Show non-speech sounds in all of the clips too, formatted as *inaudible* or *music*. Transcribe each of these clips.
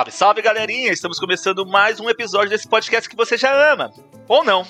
Salve, salve galerinha! Estamos começando mais um episódio desse podcast que você já ama. Ou não.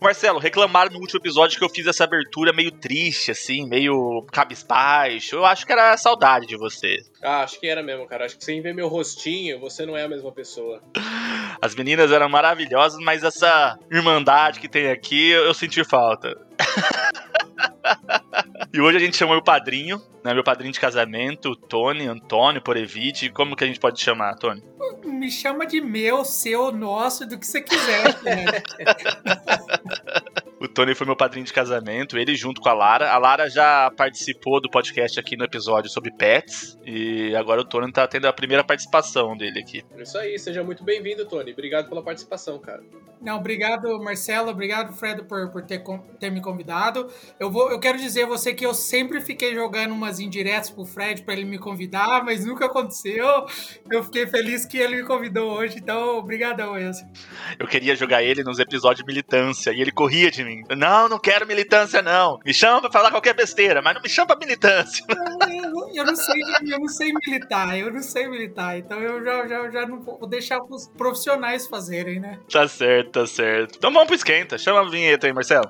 Marcelo, reclamaram no último episódio que eu fiz essa abertura meio triste, assim, meio cabisbaixo. Eu acho que era saudade de você. Ah, acho que era mesmo, cara. Acho que sem ver meu rostinho, você não é a mesma pessoa. *laughs* As meninas eram maravilhosas, mas essa irmandade que tem aqui, eu senti falta. *laughs* e hoje a gente chamou o padrinho, né? Meu padrinho de casamento, Tony, Antônio, Porevite. Como que a gente pode chamar, Tony? Me chama de meu, seu, nosso, do que você quiser. Né? *laughs* O Tony foi meu padrinho de casamento, ele junto com a Lara. A Lara já participou do podcast aqui no episódio sobre pets. E agora o Tony tá tendo a primeira participação dele aqui. Isso aí, seja muito bem-vindo, Tony. Obrigado pela participação, cara. Não, obrigado, Marcelo. Obrigado, Fred, por, por ter, ter me convidado. Eu, vou, eu quero dizer você que eu sempre fiquei jogando umas indiretas pro Fred para ele me convidar, mas nunca aconteceu. Eu fiquei feliz que ele me convidou hoje, então obrigadão, Enzo. Eu queria jogar ele nos episódios de militância e ele corria de mim. Não, não quero militância, não. Me chama pra falar qualquer besteira, mas não me chama pra militância. Eu, *laughs* eu, não sei, eu não sei militar, eu não sei militar. Então eu já, já, já não vou deixar os profissionais fazerem, né? Tá certo, tá certo. Então vamos pro esquenta. Chama a vinheta aí, Marcelo.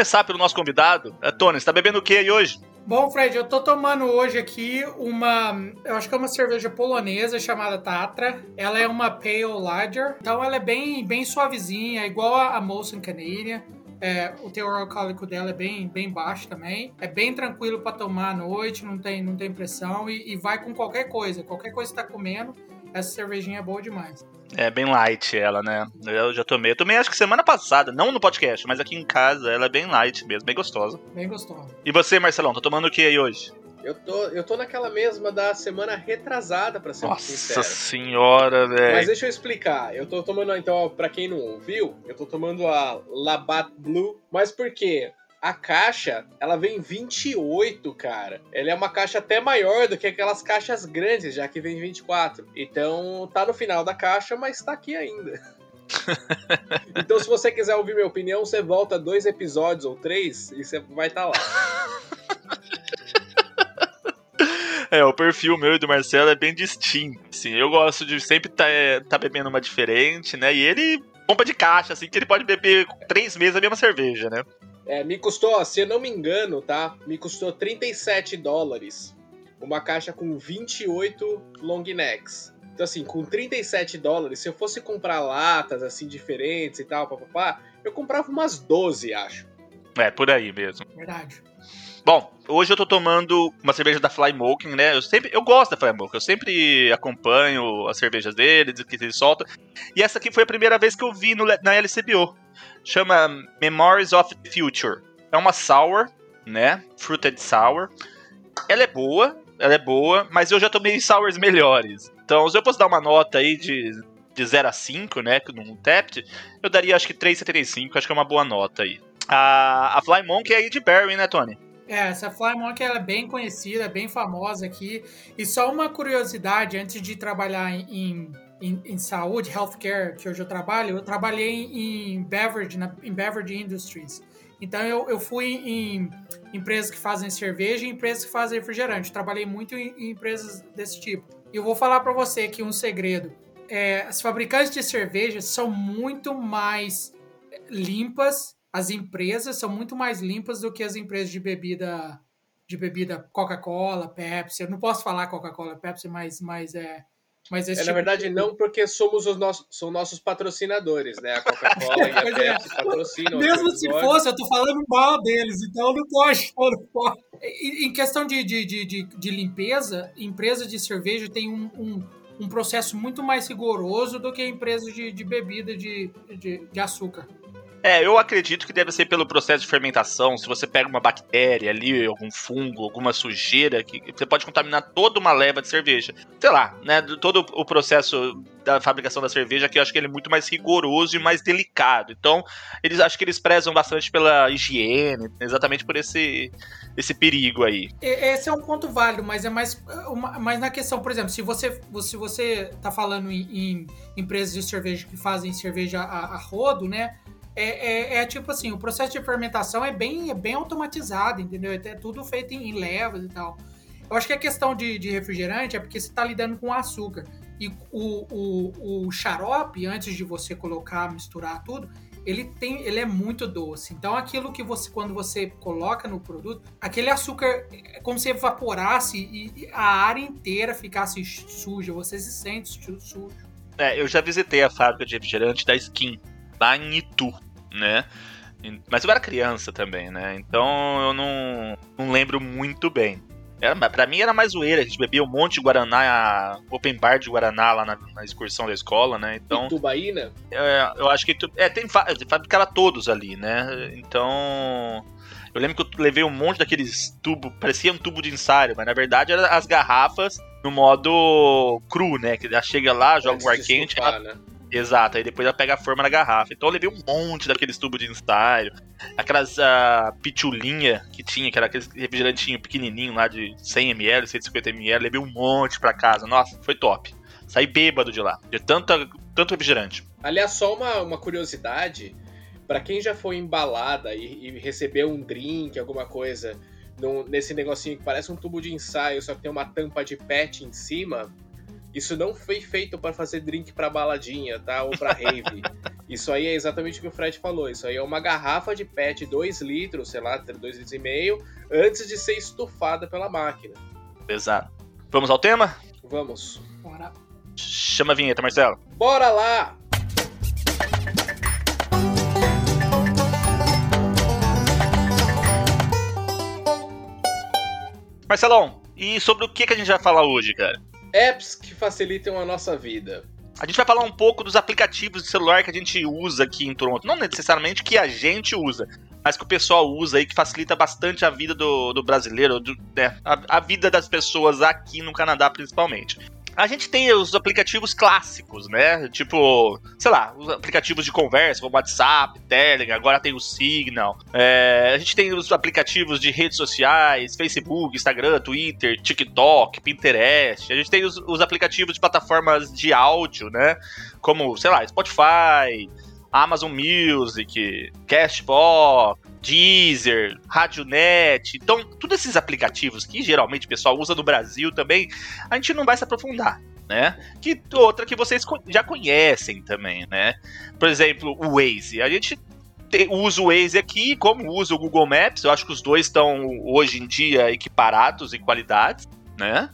Começar pelo nosso convidado. É, Tony, você tá bebendo o que aí hoje? Bom, Fred, eu tô tomando hoje aqui uma. Eu acho que é uma cerveja polonesa chamada Tatra. Ela é uma Pale Lager. Então ela é bem, bem suavezinha, igual a Molson Canadian. É, o teor alcoólico dela é bem, bem baixo também. É bem tranquilo para tomar à noite, não tem, não tem pressão e, e vai com qualquer coisa. Qualquer coisa que você tá comendo, essa cervejinha é boa demais. É bem light ela, né? Eu já tomei. Eu tomei acho que semana passada, não no podcast, mas aqui em casa. Ela é bem light mesmo, bem gostosa. Bem gostosa. E você, Marcelão, tá tomando o que aí hoje? Eu tô, eu tô naquela mesma da semana retrasada, pra ser Nossa sincero. Nossa senhora, velho. Mas deixa eu explicar. Eu tô tomando, então, pra quem não ouviu, eu tô tomando a Labatt Blue. Mas por quê? A caixa, ela vem 28, cara. Ela é uma caixa até maior do que aquelas caixas grandes, já que vem 24. Então, tá no final da caixa, mas tá aqui ainda. *laughs* então, se você quiser ouvir minha opinião, você volta dois episódios ou três e você vai estar tá lá. *laughs* É, o perfil meu e do Marcelo é bem distinto. Assim, eu gosto de sempre estar tá, tá bebendo uma diferente, né? E ele compra de caixa, assim, que ele pode beber três meses a mesma cerveja, né? É, me custou, se eu não me engano, tá? Me custou 37 dólares. Uma caixa com 28 long necks. Então, assim, com 37 dólares, se eu fosse comprar latas, assim, diferentes e tal, papapá, eu comprava umas 12, acho. É, por aí mesmo. Verdade. Bom, hoje eu tô tomando uma cerveja da Fly Smoking, né? Eu sempre, eu gosto da Fly Smoking, eu sempre acompanho as cervejas deles, que eles soltam. E essa aqui foi a primeira vez que eu vi no, na LCBO. Chama Memories of the Future. É uma sour, né? Fruited sour. Ela é boa, ela é boa, mas eu já tomei sours melhores. Então, se eu fosse dar uma nota aí de, de 0 a 5, né, num Tapped, eu daria acho que 3,75, acho que é uma boa nota aí. A, a Fly é aí de Berry, né, Tony? É, essa Fly Monk ela é bem conhecida, bem famosa aqui. E só uma curiosidade, antes de trabalhar em, em saúde, healthcare, que hoje eu trabalho, eu trabalhei em beverage, na, em beverage industries. Então eu, eu fui em empresas que fazem cerveja e empresas que fazem refrigerante. Trabalhei muito em, em empresas desse tipo. E eu vou falar para você aqui um segredo. É, as fabricantes de cerveja são muito mais limpas as empresas são muito mais limpas do que as empresas de bebida de bebida Coca-Cola, Pepsi. Eu não posso falar Coca-Cola, Pepsi, mas, mas é, Mas esse É, na tipo verdade, de- não, porque somos os nossos, são nossos patrocinadores, né? A Coca-Cola e a *laughs* é. Pepsi patrocinam. Mesmo se fosse, eu tô falando mal deles, então não pode, não pode. Em questão de, de, de, de, de limpeza, empresa de cerveja tem um, um, um processo muito mais rigoroso do que empresa de, de bebida de, de, de açúcar. É, eu acredito que deve ser pelo processo de fermentação. Se você pega uma bactéria ali, algum fungo, alguma sujeira, que você pode contaminar toda uma leva de cerveja. Sei lá, né? do- Todo o processo da fabricação da cerveja, que eu acho que ele é muito mais rigoroso e mais delicado. Então, eles acho que eles prezam bastante pela higiene, exatamente por esse, esse perigo aí. Esse é um ponto válido, mas é mais, uma- mais na questão, por exemplo, se você se você tá falando em, em empresas de cerveja que fazem cerveja a, a rodo, né? É, é- é tipo assim, o processo de fermentação é bem, é bem automatizado, entendeu? É tudo feito em, levas e tal. Eu acho que a questão de, de refrigerante é porque você está lidando com açúcar. E o, o, o xarope, antes de você colocar, misturar tudo, ele tem ele é muito doce. Então aquilo que você quando você coloca no produto, aquele açúcar é como se evaporasse e e a área inteira ficasse suja, você se sente su- sujo. É, eu já visitei a fábrica de refrigerante da Skin, lá em Itu, né? Mas eu era criança também, né? Então eu não, não lembro muito bem. Era, pra mim era mais zoeira, a gente bebia um monte de Guaraná, a open bar de Guaraná lá na, na excursão da escola, né? Então Itubaína? é, eu acho que. É, tem fa- fabricava todos ali, né? Então. Eu lembro que eu levei um monte daqueles tubos, parecia um tubo de ensaio, mas na verdade eram as garrafas no modo cru, né? Que já chega lá, joga Antes um ar quente, estufar, né? Exato, aí depois ela pega a forma na garrafa. Então eu levei um monte daqueles tubos de ensaio, aquelas uh, pitulinha que tinha, que era aqueles refrigerantinho pequenininho lá de 100ml, 150ml, levei um monte pra casa. Nossa, foi top. Saí bêbado de lá, de tanta, tanto refrigerante. Aliás, só uma, uma curiosidade, Pra quem já foi embalada e, e recebeu um drink, alguma coisa, num- nesse negocinho que parece um tubo de ensaio, só que tem uma tampa de pet em cima, isso não foi feito pra fazer drink pra baladinha, tá? Ou pra rave. *laughs* isso aí é exatamente o que o Fred falou. Isso aí é uma garrafa de pet 2 litros, sei lá, 2 litros e meio, antes de ser estufada pela máquina. Exato. Vamos ao tema? Vamos. Bora. Chama a vinheta, Marcelo. Bora lá! Marcelão, e sobre o que, que a gente vai falar hoje, cara? Apps que facilitam a nossa vida. A gente vai falar um pouco dos aplicativos de celular que a gente usa aqui em Toronto. Não necessariamente que a gente usa, mas que o pessoal usa aí, que facilita bastante a vida do, do brasileiro, do- né, a, a vida das pessoas aqui no Canadá, principalmente. A gente tem os aplicativos clássicos, né? Tipo, sei lá, os aplicativos de conversa, como WhatsApp, Telegram, agora tem o Signal. É, a gente tem os aplicativos de redes sociais, Facebook, Instagram, Twitter, TikTok, Pinterest. A gente tem os, os aplicativos de plataformas de áudio, né? Como, sei lá, Spotify, Amazon Music, Cashbox, Deezer, RadioNet. Então, todos esses aplicativos que geralmente o pessoal usa no Brasil também, a gente não vai se aprofundar. Né? Que outra que vocês já conhecem também, né? Por exemplo, o Waze. A gente te- usa o Waze aqui, como usa o Google Maps. Eu acho que os dois estão hoje em dia equiparados em qualidades, né?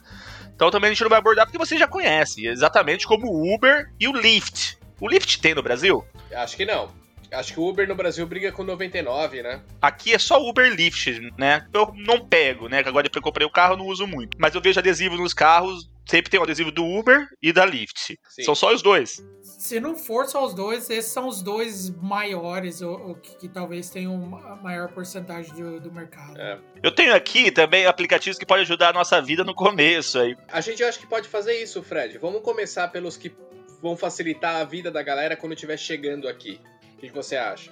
Então também a gente não vai abordar porque vocês já conhecem, exatamente como o Uber e o Lyft. O Lyft tem no Brasil? Acho que não. Acho que o Uber no Brasil briga com 99, né? Aqui é só Uber Lyft, né? Eu não pego, né? Que agora depois que eu comprei o carro eu não uso muito. Mas eu vejo adesivo nos carros, sempre tem o adesivo do Uber e da Lyft. Sim. São só os dois. Se não for só os dois, esses são os dois maiores, ou, ou que, que talvez tenham a maior porcentagem do, do mercado. É. Eu tenho aqui também aplicativos que podem ajudar a nossa vida no começo aí. A gente acho que pode fazer isso, Fred. Vamos começar pelos que vão facilitar a vida da galera quando estiver chegando aqui. O que, que você acha?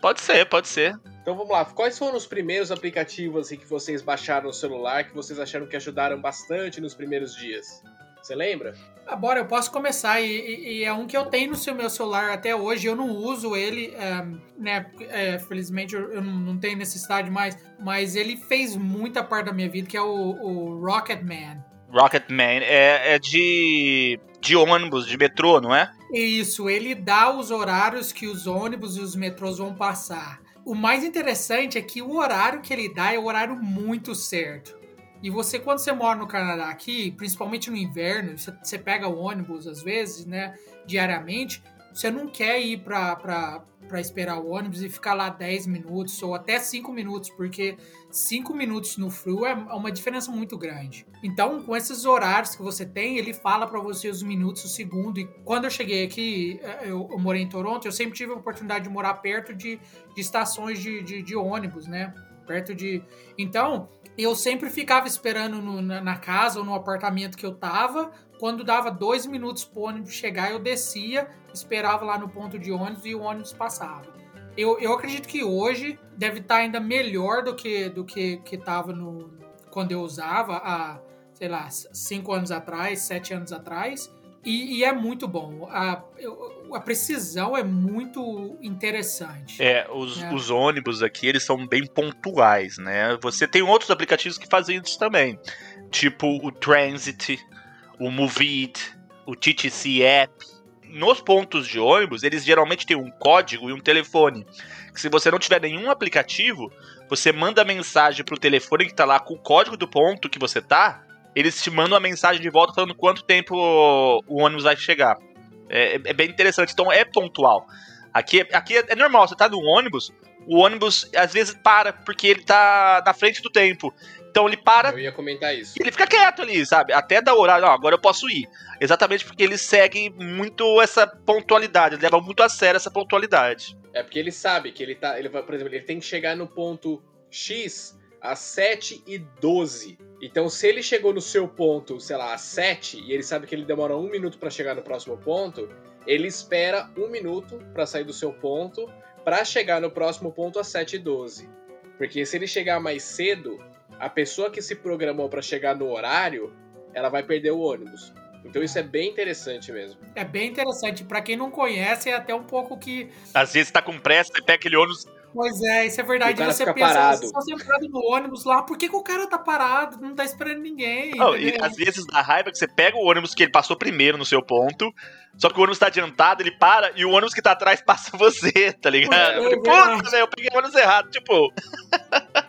Pode ser, pode ser. Então vamos lá. Quais foram os primeiros aplicativos assim, que vocês baixaram no celular que vocês acharam que ajudaram bastante nos primeiros dias? Você lembra? Bora, eu posso começar. E, e- e é um que eu tenho no seu meu celular até hoje. Eu não uso ele, é, né? é, felizmente eu, eu não, não tenho necessidade mais. Mas ele fez muita parte da minha vida, que é o, o Rocketman. Rocketman é, é de, de ônibus, de metrô, não é? Isso, ele dá os horários que os ônibus e os metrôs vão passar. O mais interessante é que o horário que ele dá é o horário muito certo. E você, quando você mora no Canadá aqui, principalmente no inverno, você, você pega o ônibus às vezes, né, diariamente, você não quer ir para esperar o ônibus e ficar lá 10 minutos ou até 5 minutos, porque 5 minutos no frio é uma diferença muito grande. Então, com esses horários que você tem, ele fala para você os minutos, o segundo. E quando eu cheguei aqui, eh, eu, eu, morei em Toronto, eu sempre tive a oportunidade de morar perto de, de estações de, de, de ônibus, né? Perto de. Então, eu sempre ficava esperando no, na, na, casa ou no apartamento que eu tava. Quando dava dois minutos pro ônibus chegar, eu descia, esperava lá no ponto de ônibus e o ônibus passava. Eu, eu acredito que hoje deve estar tá ainda melhor do que do que, que tava no, quando eu usava há, sei lá, cinco anos atrás, sete anos atrás. E, e, é muito bom. A, a, precisão é muito interessante. É, os, é. os ônibus aqui, eles são bem pontuais, né? Você tem outros aplicativos que fazem isso também. Tipo o Transit, o Moveit, o TTC App. Nos pontos de ônibus, eles geralmente têm um código e um telefone. Que se você não tiver nenhum aplicativo, você manda mensagem pro telefone que tá lá com o código do ponto que você tá, eles te mandam uma mensagem de volta falando quanto tempo o ônibus vai chegar. É, é bem interessante, então é pontual. Aqui, aqui é, é normal, você tá no ônibus, o ônibus às vezes para porque ele tá na frente do tempo. Então ele para. Eu ia comentar isso. Ele fica quieto ali, sabe? Até dar horário. Não, agora eu posso ir. Exatamente porque ele segue muito essa pontualidade. Ele leva muito a sério essa pontualidade. É porque ele sabe que ele tá. Ele vai, por exemplo, ele tem que chegar no ponto X às 7 e 12. Então, se ele chegou no seu ponto, sei lá, às 7, e ele sabe que ele demora um minuto para chegar no próximo ponto, ele espera um minuto para sair do seu ponto para chegar no próximo ponto às 7 e 12. Porque se ele chegar mais cedo, a pessoa que se programou para chegar no horário, ela vai perder o ônibus. Então isso é bem interessante mesmo. É bem interessante. Para quem não conhece, é até um pouco que. Às vezes tá com pressa e pega aquele ônibus Pois é, isso é verdade. E você pensa, parado. você tá parado no ônibus lá, por que, que, o cara tá parado? Não tá esperando ninguém. Não, e às vezes dá raiva que você pega o ônibus que ele passou primeiro no seu ponto, só que o ônibus tá adiantado, ele para, e o ônibus que tá atrás *laughs* passa você, tá ligado? É, Puta, velho, eu peguei o ônibus errado, tipo. *laughs*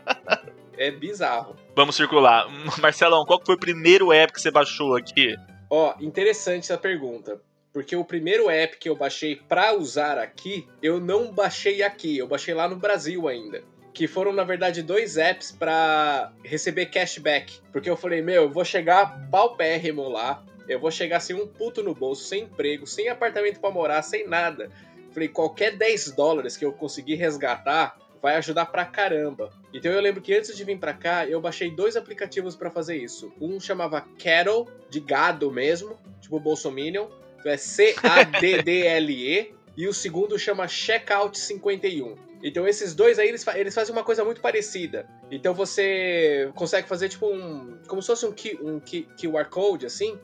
é bizarro. Vamos circular. *laughs* Marcelão, qual foi o primeiro app que você baixou aqui? Ó, interessante essa pergunta porque o primeiro app que eu baixei para usar aqui, eu não baixei aqui, eu baixei lá no Brasil ainda. Que foram, na verdade, dois apps para receber cashback. Porque eu falei, meu, eu vou chegar paupérrimo lá, eu vou chegar sem um puto no bolso, sem emprego, sem apartamento para morar, sem nada. Falei, qualquer 10 dólares que eu conseguir resgatar vai ajudar pra caramba. Então eu lembro que antes de vir pra cá, eu baixei dois aplicativos para fazer isso. Um chamava Cattle, de gado mesmo, tipo Bolsominion, é C-A-D-D-L-E, e o segundo chama Checkout 51. Então esses dois aí, eles, fa eles fazem uma coisa muito parecida. Então você consegue fazer tipo um... como se fosse um, um QR Code, assim.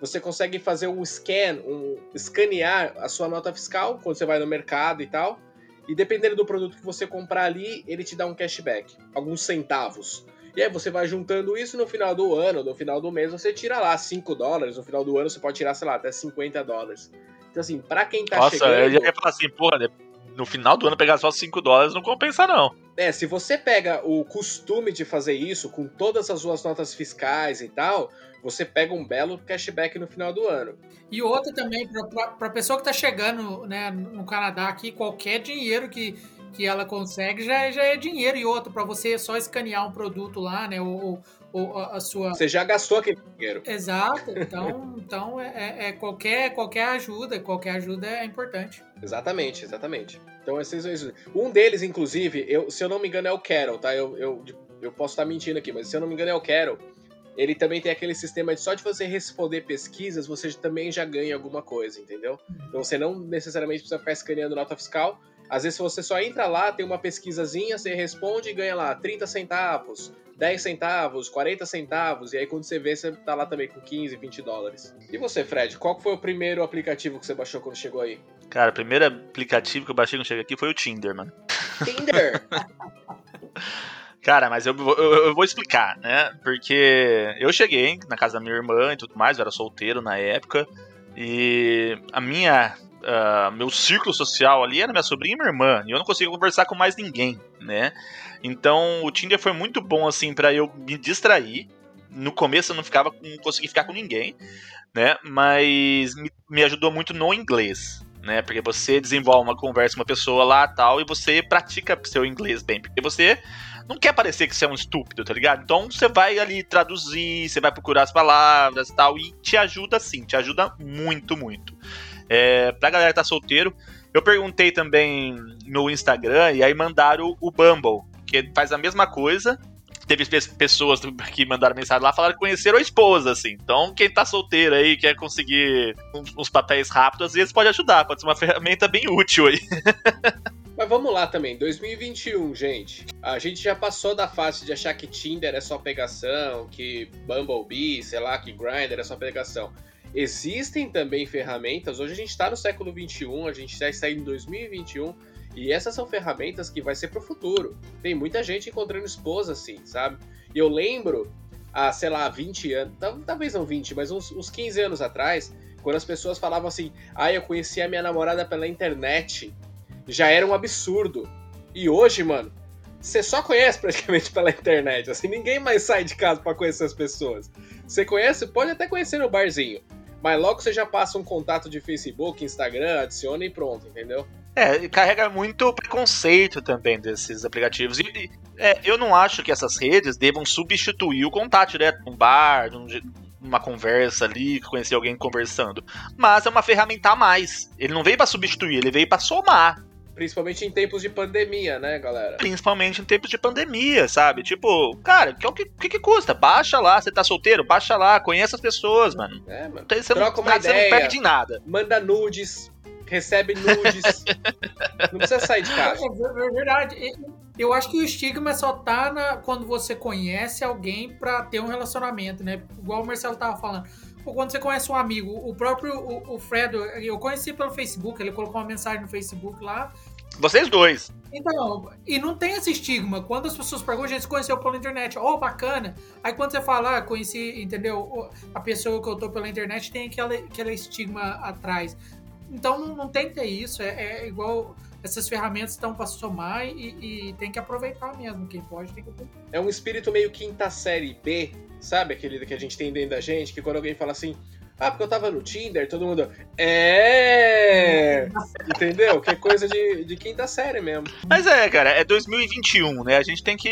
Você consegue fazer um scan, um escanear a sua nota fiscal quando você vai no mercado e tal. E dependendo do produto que você comprar ali, ele te dá um cashback, alguns centavos. E aí você vai juntando isso no final do ano, no final do mês você tira lá 5 dólares, no final do ano você pode tirar, sei lá, até 50 dólares. Então assim, pra quem tá Nossa, chegando... Nossa, eu ia falar assim, porra, né? no final do ano pegar só 5 dólares não compensa não. É, se você pega o costume de fazer isso com todas as suas notas fiscais e tal, você pega um belo cashback no final do ano. E outra também, para a pessoa que está chegando né, no Canadá aqui, qualquer dinheiro que que ela consegue já, já é dinheiro. E outro, para você só escanear um produto lá, né? Ou, ou a sua. Você já gastou aquele dinheiro. Exato. Então, *laughs* então é, é, é, qualquer, qualquer ajuda, qualquer ajuda é importante. Exatamente, exatamente. Então, esses, um deles, inclusive, eu, se eu não me engano, é o Carol, tá? Eu, eu, eu posso estar mentindo aqui, mas se eu não me engano, é o Carol. Ele também tem aquele sistema de só de você responder pesquisas, você também já ganha alguma coisa, entendeu? Então você não necessariamente precisa ficar escaneando nota fiscal, às vezes, você só entra lá, tem uma pesquisazinha, você responde e ganha lá 30 centavos, 10 centavos, 40 centavos, e aí quando você vê, você tá lá também com 15, 20 dólares. E você, Fred, qual foi o primeiro aplicativo que você baixou quando chegou aí? Cara, o primeiro aplicativo que eu baixei quando cheguei aqui foi o Tinder, mano. Tinder? *laughs* Cara, mas eu, eu, eu, vou explicar, né? Porque eu cheguei na casa da minha irmã e tudo mais, eu era solteiro na época, e a minha uh, meu círculo social ali era minha sobrinha e minha irmã, e eu não conseguia conversar com mais ninguém, né? Então o Tinder foi muito bom assim para eu me distrair, No começo eu não ficava, não consegui ficar com ninguém, né? Mas me, me ajudou muito no inglês, né? Porque você desenvolve uma conversa com uma pessoa lá tal e você pratica seu inglês bem, porque você não quer parecer que você é um estúpido, tá ligado? Então você vai ali traduzir, você vai procurar as palavras tal, e te ajuda sim, te ajuda muito, muito. É, pra galera que tá solteiro, eu perguntei também no Instagram e aí mandaram o Bumble, que faz a mesma coisa. Teve pessoas que mandaram mensagem lá falaram que conheceram a esposa, assim. Então, quem tá solteiro aí quer conseguir uns papéis rápidos, às vezes pode ajudar, pode ser uma *laughs* ferramenta bem útil aí. *laughs* Mas vamos lá também, 2021, gente. A gente já passou da fase de achar que Tinder é só pegação, que Bumblebee, sei lá, que Grindr é só pegação. Existem também ferramentas, hoje a gente está no século 21, a gente já está em 2021, e essas são ferramentas que vai ser pro futuro. Tem muita gente encontrando esposa assim, sabe? E eu lembro, há, sei lá, 20 anos, talvez não 20, mas uns, uns 15 anos atrás, quando as pessoas falavam assim, ah, eu conheci a minha namorada pela internet já era um absurdo. E hoje, mano, você só conhece praticamente pela internet. Assim, ninguém mais sai de casa para conhecer as pessoas. Você conhece, pode até conhecer no barzinho. Mas logo você já passa um contato de Facebook, Instagram, adiciona e pronto, entendeu? É, carrega muito preconceito também desses aplicativos. E, é, eu não acho que essas redes devam substituir o contato direto num bar, num, numa conversa ali, conhecer alguém conversando. Mas é uma ferramenta a mais. Ele não veio para substituir, ele veio para somar. Principalmente em tempos de pandemia, né, galera? Principalmente em tempos de pandemia, sabe? Tipo, cara, o que, que, que, custa? Baixa lá, você tá solteiro? Baixa lá, conheça as pessoas, mano. É, mano. Você Troca não, uma você ideia. não perde nada. Manda nudes, recebe nudes. *laughs* não precisa sair de casa. É verdade. Eu acho que o estigma só tá na, quando você conhece alguém pra ter um relacionamento, né? Igual o Marcelo tava falando. Ou quando você conhece um amigo, o próprio o, o Fredo, eu conheci pelo Facebook, ele colocou uma mensagem no Facebook lá. Vocês dois. Então, e não tem esse estigma. Quando as pessoas perguntam, a gente se conheceu pela internet, oh, bacana. Aí quando você fala, ah, conheci, entendeu? A pessoa que eu tô pela internet tem aquele, aquele estigma atrás. Então não, não tem que ter isso. É, é igual essas ferramentas estão para somar e, e, tem que aproveitar mesmo. Quem pode tem que É um espírito meio quinta série B, sabe? Aquele que a gente tem dentro da gente, que quando alguém fala assim, ah, porque eu tava no Tinder, todo mundo. É! Entendeu? Que é coisa de, de quinta série mesmo. Mas é, cara, é 2021, né? A gente tem que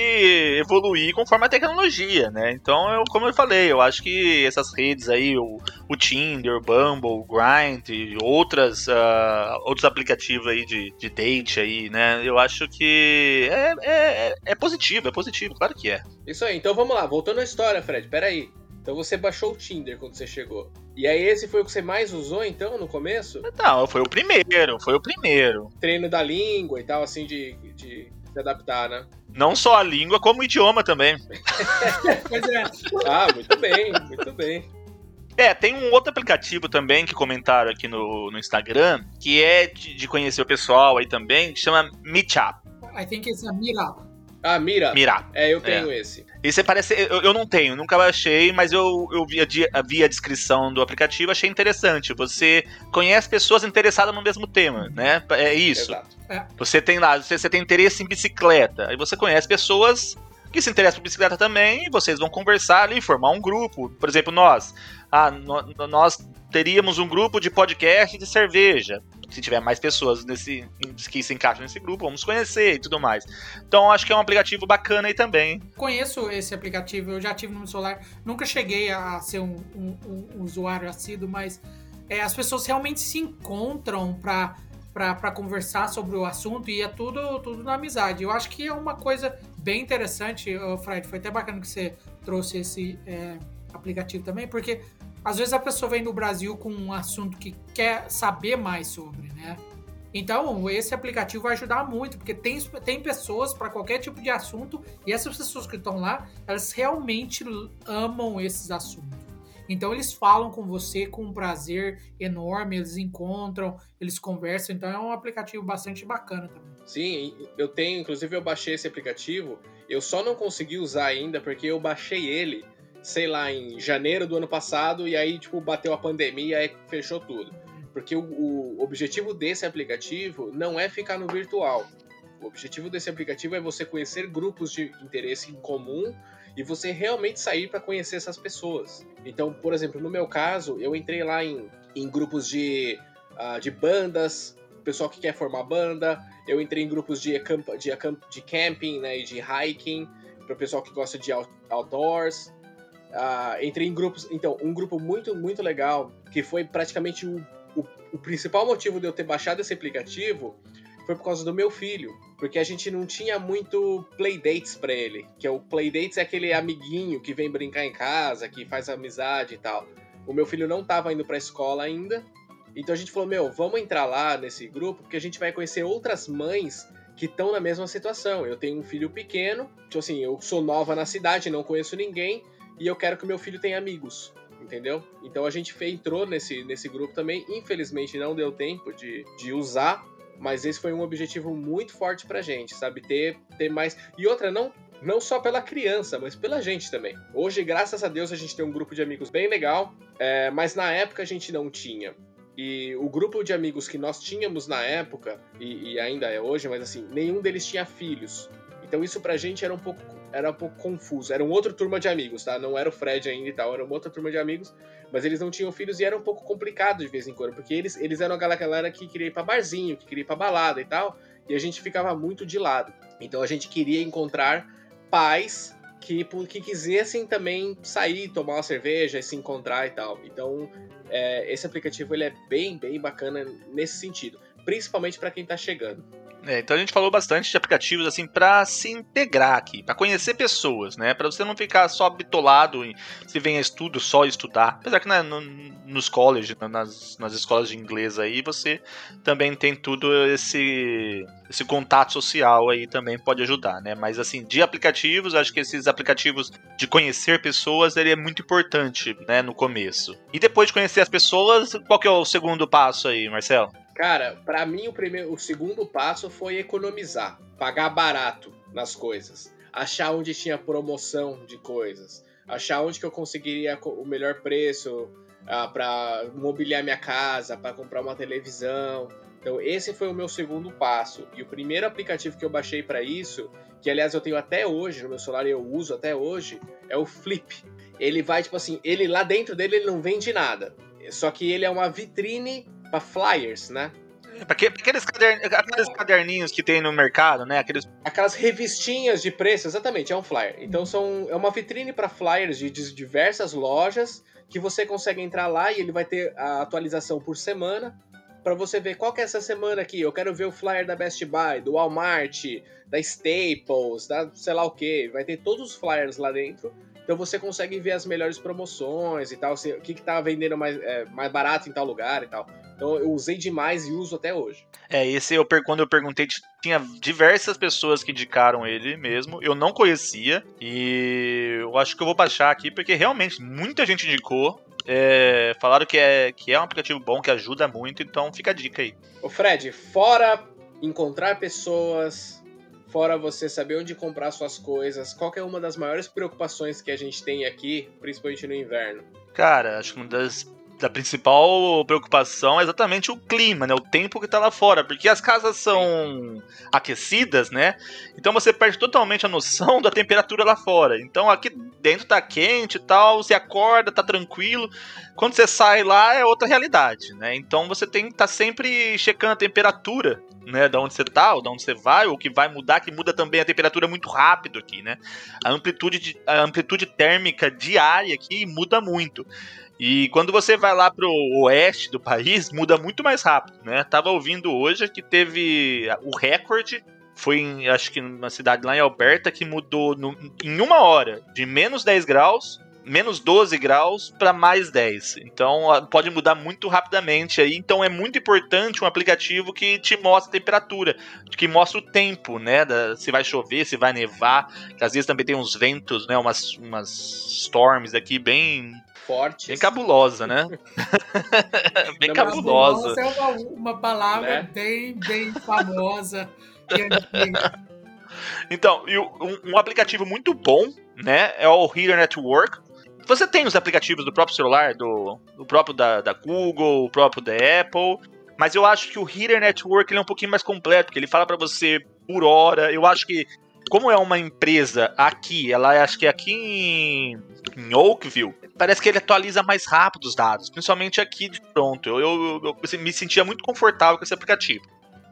evoluir conforme a tecnologia, né? Então, eu, como eu falei, eu acho que essas redes aí, o, o Tinder, o Bumble, o Grind e outras, uh, outros aplicativos aí de, de date aí, né? Eu acho que é, é, é positivo, é positivo, claro que é. Isso aí, então vamos lá, voltando à história, Fred, peraí. Então você baixou o Tinder quando você chegou. E aí esse foi o que você mais usou, então, no começo? Não, foi o primeiro, foi o primeiro. Treino da língua e tal, assim, de, de se adaptar, né? Não só a língua, como o idioma também. *laughs* pois é. Ah, muito bem, muito bem. É, tem um outro aplicativo também que comentaram aqui no, no Instagram, que é de, de conhecer o pessoal aí também, que chama Meetup. I think it's a Meetup. Ah, Mira. Mira. É, eu tenho é. esse. Esse parece. Eu, eu não tenho, nunca baixei, mas eu, eu vi, a, vi a descrição do aplicativo, achei interessante. Você conhece pessoas interessadas no mesmo tema, né? É isso. Exato. Você tem lá, você, você tem interesse em bicicleta. Aí você conhece pessoas que se interessam por bicicleta também, e vocês vão conversar ali, formar um grupo. Por exemplo, nós. Ah, no, nós teríamos um grupo de podcast de cerveja se tiver mais pessoas nesse, que se encaixam nesse grupo, vamos conhecer e tudo mais. Então acho que é um aplicativo bacana aí também. Conheço esse aplicativo, eu já tive no meu celular, nunca cheguei a ser um, um, um usuário assíduo, mas é, as pessoas realmente se encontram para para conversar sobre o assunto e é tudo, tudo na amizade. Eu acho que é uma coisa bem interessante, Fred, foi até bacana que você trouxe esse é, aplicativo também, porque às vezes a pessoa vem no Brasil com um assunto que quer saber mais sobre, né? Então, esse aplicativo vai ajudar muito, porque tem, tem pessoas para qualquer tipo de assunto, e essas pessoas que estão lá, elas realmente amam esses assuntos. Então, eles falam com você com um prazer enorme, eles encontram, eles conversam. Então, é um aplicativo bastante bacana também. Sim, eu tenho, inclusive, eu baixei esse aplicativo. Eu só não consegui usar ainda porque eu baixei ele sei lá, em janeiro do ano passado, e aí, tipo, bateu a pandemia e fechou tudo. Porque o, o objetivo desse aplicativo não é ficar no virtual. O objetivo desse aplicativo é você conhecer grupos de interesse em comum e você realmente sair para conhecer essas pessoas. Então, por exemplo, no meu caso, eu entrei lá em, em grupos de, uh, de bandas, pessoal que quer formar banda, eu entrei em grupos de, acamp, de, acamp, de camping né, e de hiking, para o pessoal que gosta de outdoors. Uh, entrei em grupos. Então, um grupo muito, muito legal, que foi praticamente o, o, o principal motivo de eu ter baixado esse aplicativo foi por causa do meu filho, porque a gente não tinha muito playdates para ele, que é o playdates é aquele amiguinho que vem brincar em casa, que faz amizade e tal. O meu filho não estava indo para a escola ainda, então a gente falou: "Meu, vamos entrar lá nesse grupo porque a gente vai conhecer outras mães que estão na mesma situação. Eu tenho um filho pequeno, tipo assim, eu sou nova na cidade, não conheço ninguém e eu quero que meu filho tenha amigos." Entendeu? Então a gente entrou nesse, nesse grupo também. Infelizmente não deu tempo de, de usar, mas esse foi um objetivo muito forte pra gente, sabe? Ter, ter mais. E outra, não, não só pela criança, mas pela gente também. Hoje, graças a Deus, a gente tem um grupo de amigos bem legal, é, mas na época a gente não tinha. E o grupo de amigos que nós tínhamos na época, e, e ainda é hoje, mas assim, nenhum deles tinha filhos. Então isso pra gente era um pouco era um pouco confuso. Era uma outra turma de amigos, tá? Não era o Fred ainda e tal, era uma outra turma de amigos, mas eles não tinham filhos e era um pouco complicado de vez em quando, porque eles, eles eram aquela galera que queria ir pra barzinho, que queria ir pra balada e tal, e a gente ficava muito de lado. Então a gente queria encontrar pais que, que quisessem também sair, tomar uma cerveja e se encontrar e tal. Então é, esse aplicativo ele é bem, bem bacana nesse sentido, principalmente para quem tá chegando. É, então a gente falou bastante de aplicativos assim para se integrar aqui, para conhecer pessoas, né? Para você não ficar só bitolado em se vem a estudo só estudar. Apesar que né, no, nos colleges, nas, nas escolas de inglês aí, você também tem tudo esse esse contato social aí também pode ajudar, né? Mas assim, de aplicativos, acho que esses aplicativos de conhecer pessoas, ele é muito importante, né, no começo. E depois de conhecer as pessoas, qual que é o segundo passo aí, Marcelo? Cara, para mim o primeiro, o segundo passo foi economizar, pagar barato nas coisas, achar onde tinha promoção de coisas, achar onde que eu conseguiria o melhor preço ah, para mobiliar minha casa, para comprar uma televisão. Então esse foi o meu segundo passo. E o primeiro aplicativo que eu baixei para isso, que aliás eu tenho até hoje no meu celular e eu uso até hoje, é o Flip. Ele vai tipo assim, ele lá dentro dele ele não vende nada. Só que ele é uma vitrine para flyers, né? É, pra aqueles, aqueles caderninhos que tem no mercado, né? Aqueles... Aquelas revistinhas de preço, exatamente, é um flyer. Então são, é uma vitrine para flyers de, de diversas lojas que você consegue entrar lá e ele vai ter a atualização por semana para você ver qual que é essa semana aqui. Eu quero ver o flyer da Best Buy, do Walmart, da Staples, da sei lá o que. Vai ter todos os flyers lá dentro então você consegue ver as melhores promoções e tal, o que, que tá vendendo mais, é, mais barato em tal lugar e tal. Então eu usei demais e uso até hoje. É, esse eu quando eu perguntei, tinha diversas pessoas que indicaram ele mesmo. Eu não conhecia. E eu acho que eu vou baixar aqui, porque realmente muita gente indicou. É, falaram que é, que é um aplicativo bom, que ajuda muito, então fica a dica aí. Ô Fred, fora encontrar pessoas, fora você saber onde comprar suas coisas, qual é uma das maiores preocupações que a gente tem aqui, principalmente no inverno? Cara, acho que uma das da principal preocupação é exatamente o clima, né? O tempo que tá lá fora, porque as casas são aquecidas, né? Então você perde totalmente a noção *laughs* da temperatura lá fora. Então aqui dentro tá quente e tal, você acorda, tá tranquilo. Quando você sai lá é outra realidade, né? Então você tem que estar tá sempre checando a temperatura, né? Da onde você tá, ou da onde você vai, ou que vai mudar, que muda também a temperatura muito rápido aqui, né? A amplitude, de, a amplitude térmica diária aqui muda muito. E quando você vai lá pro oeste do país, muda muito mais rápido, né? Tava ouvindo hoje que teve o recorde foi em, acho que numa cidade lá em Alberta que mudou no, em uma hora de menos 10 graus, menos 12 graus para mais 10. Então pode mudar muito rapidamente aí. Então é muito importante um aplicativo que te mostra a temperatura, que mostra o tempo, né? Da, se vai chover, se vai nevar. Que às vezes também tem uns ventos, né? Umas, umas storms aqui bem fortes. Bem cabulosa, né? *laughs* bem Não, cabulosa. é uma, uma palavra né? bem, bem famosa. *laughs* então, um, um, aplicativo muito bom, né? É o Heater Network. Você tem os aplicativos do próprio celular, do, do próprio da, da Google, o próprio da Apple. Mas eu acho que o Heater Network ele é um pouquinho mais completo, porque ele fala para você por hora. Eu acho que como é uma empresa aqui, ela acho que é aqui em, em Oakville, parece que ele atualiza mais rápido os dados, principalmente aqui de Toronto. Eu, eu, eu, eu me sentia muito confortável com esse aplicativo.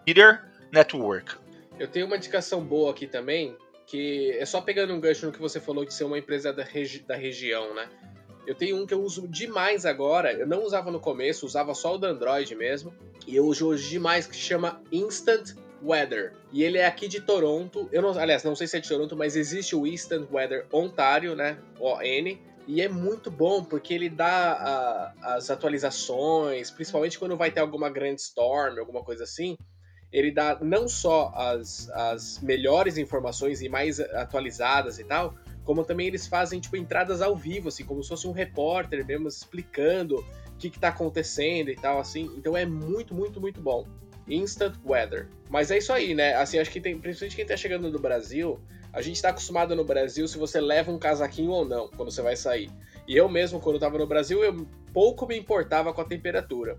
Meter Network. Eu tenho uma indicação boa aqui também, que é só pegando um gancho no que você falou de ser uma empresa da, regi da região, né? Eu tenho um que eu uso demais agora. Eu não usava no começo, usava só o da Android mesmo. E eu uso hoje demais, que chama Instant Weather. E ele é aqui de Toronto. Eu não, aliás, não sei se é de Toronto, mas existe o Instant Weather Ontário, né? ON. E é muito bom porque ele dá a, as atualizações, principalmente quando vai ter alguma grande storm, alguma coisa assim. Ele dá não só as, as melhores informações e mais atualizadas e tal, como também eles fazem tipo entradas ao vivo, assim, como se fosse um repórter mesmo explicando o que, está acontecendo e tal, assim. Então é muito, muito, muito bom. Instant Weather. Mas é isso aí, né? Assim, acho que tem, principalmente quem tá chegando do Brasil, a gente tá acostumado no Brasil se você leva um casaquinho ou não quando você vai sair. E eu mesmo, quando eu tava no Brasil, eu pouco me importava com a temperatura.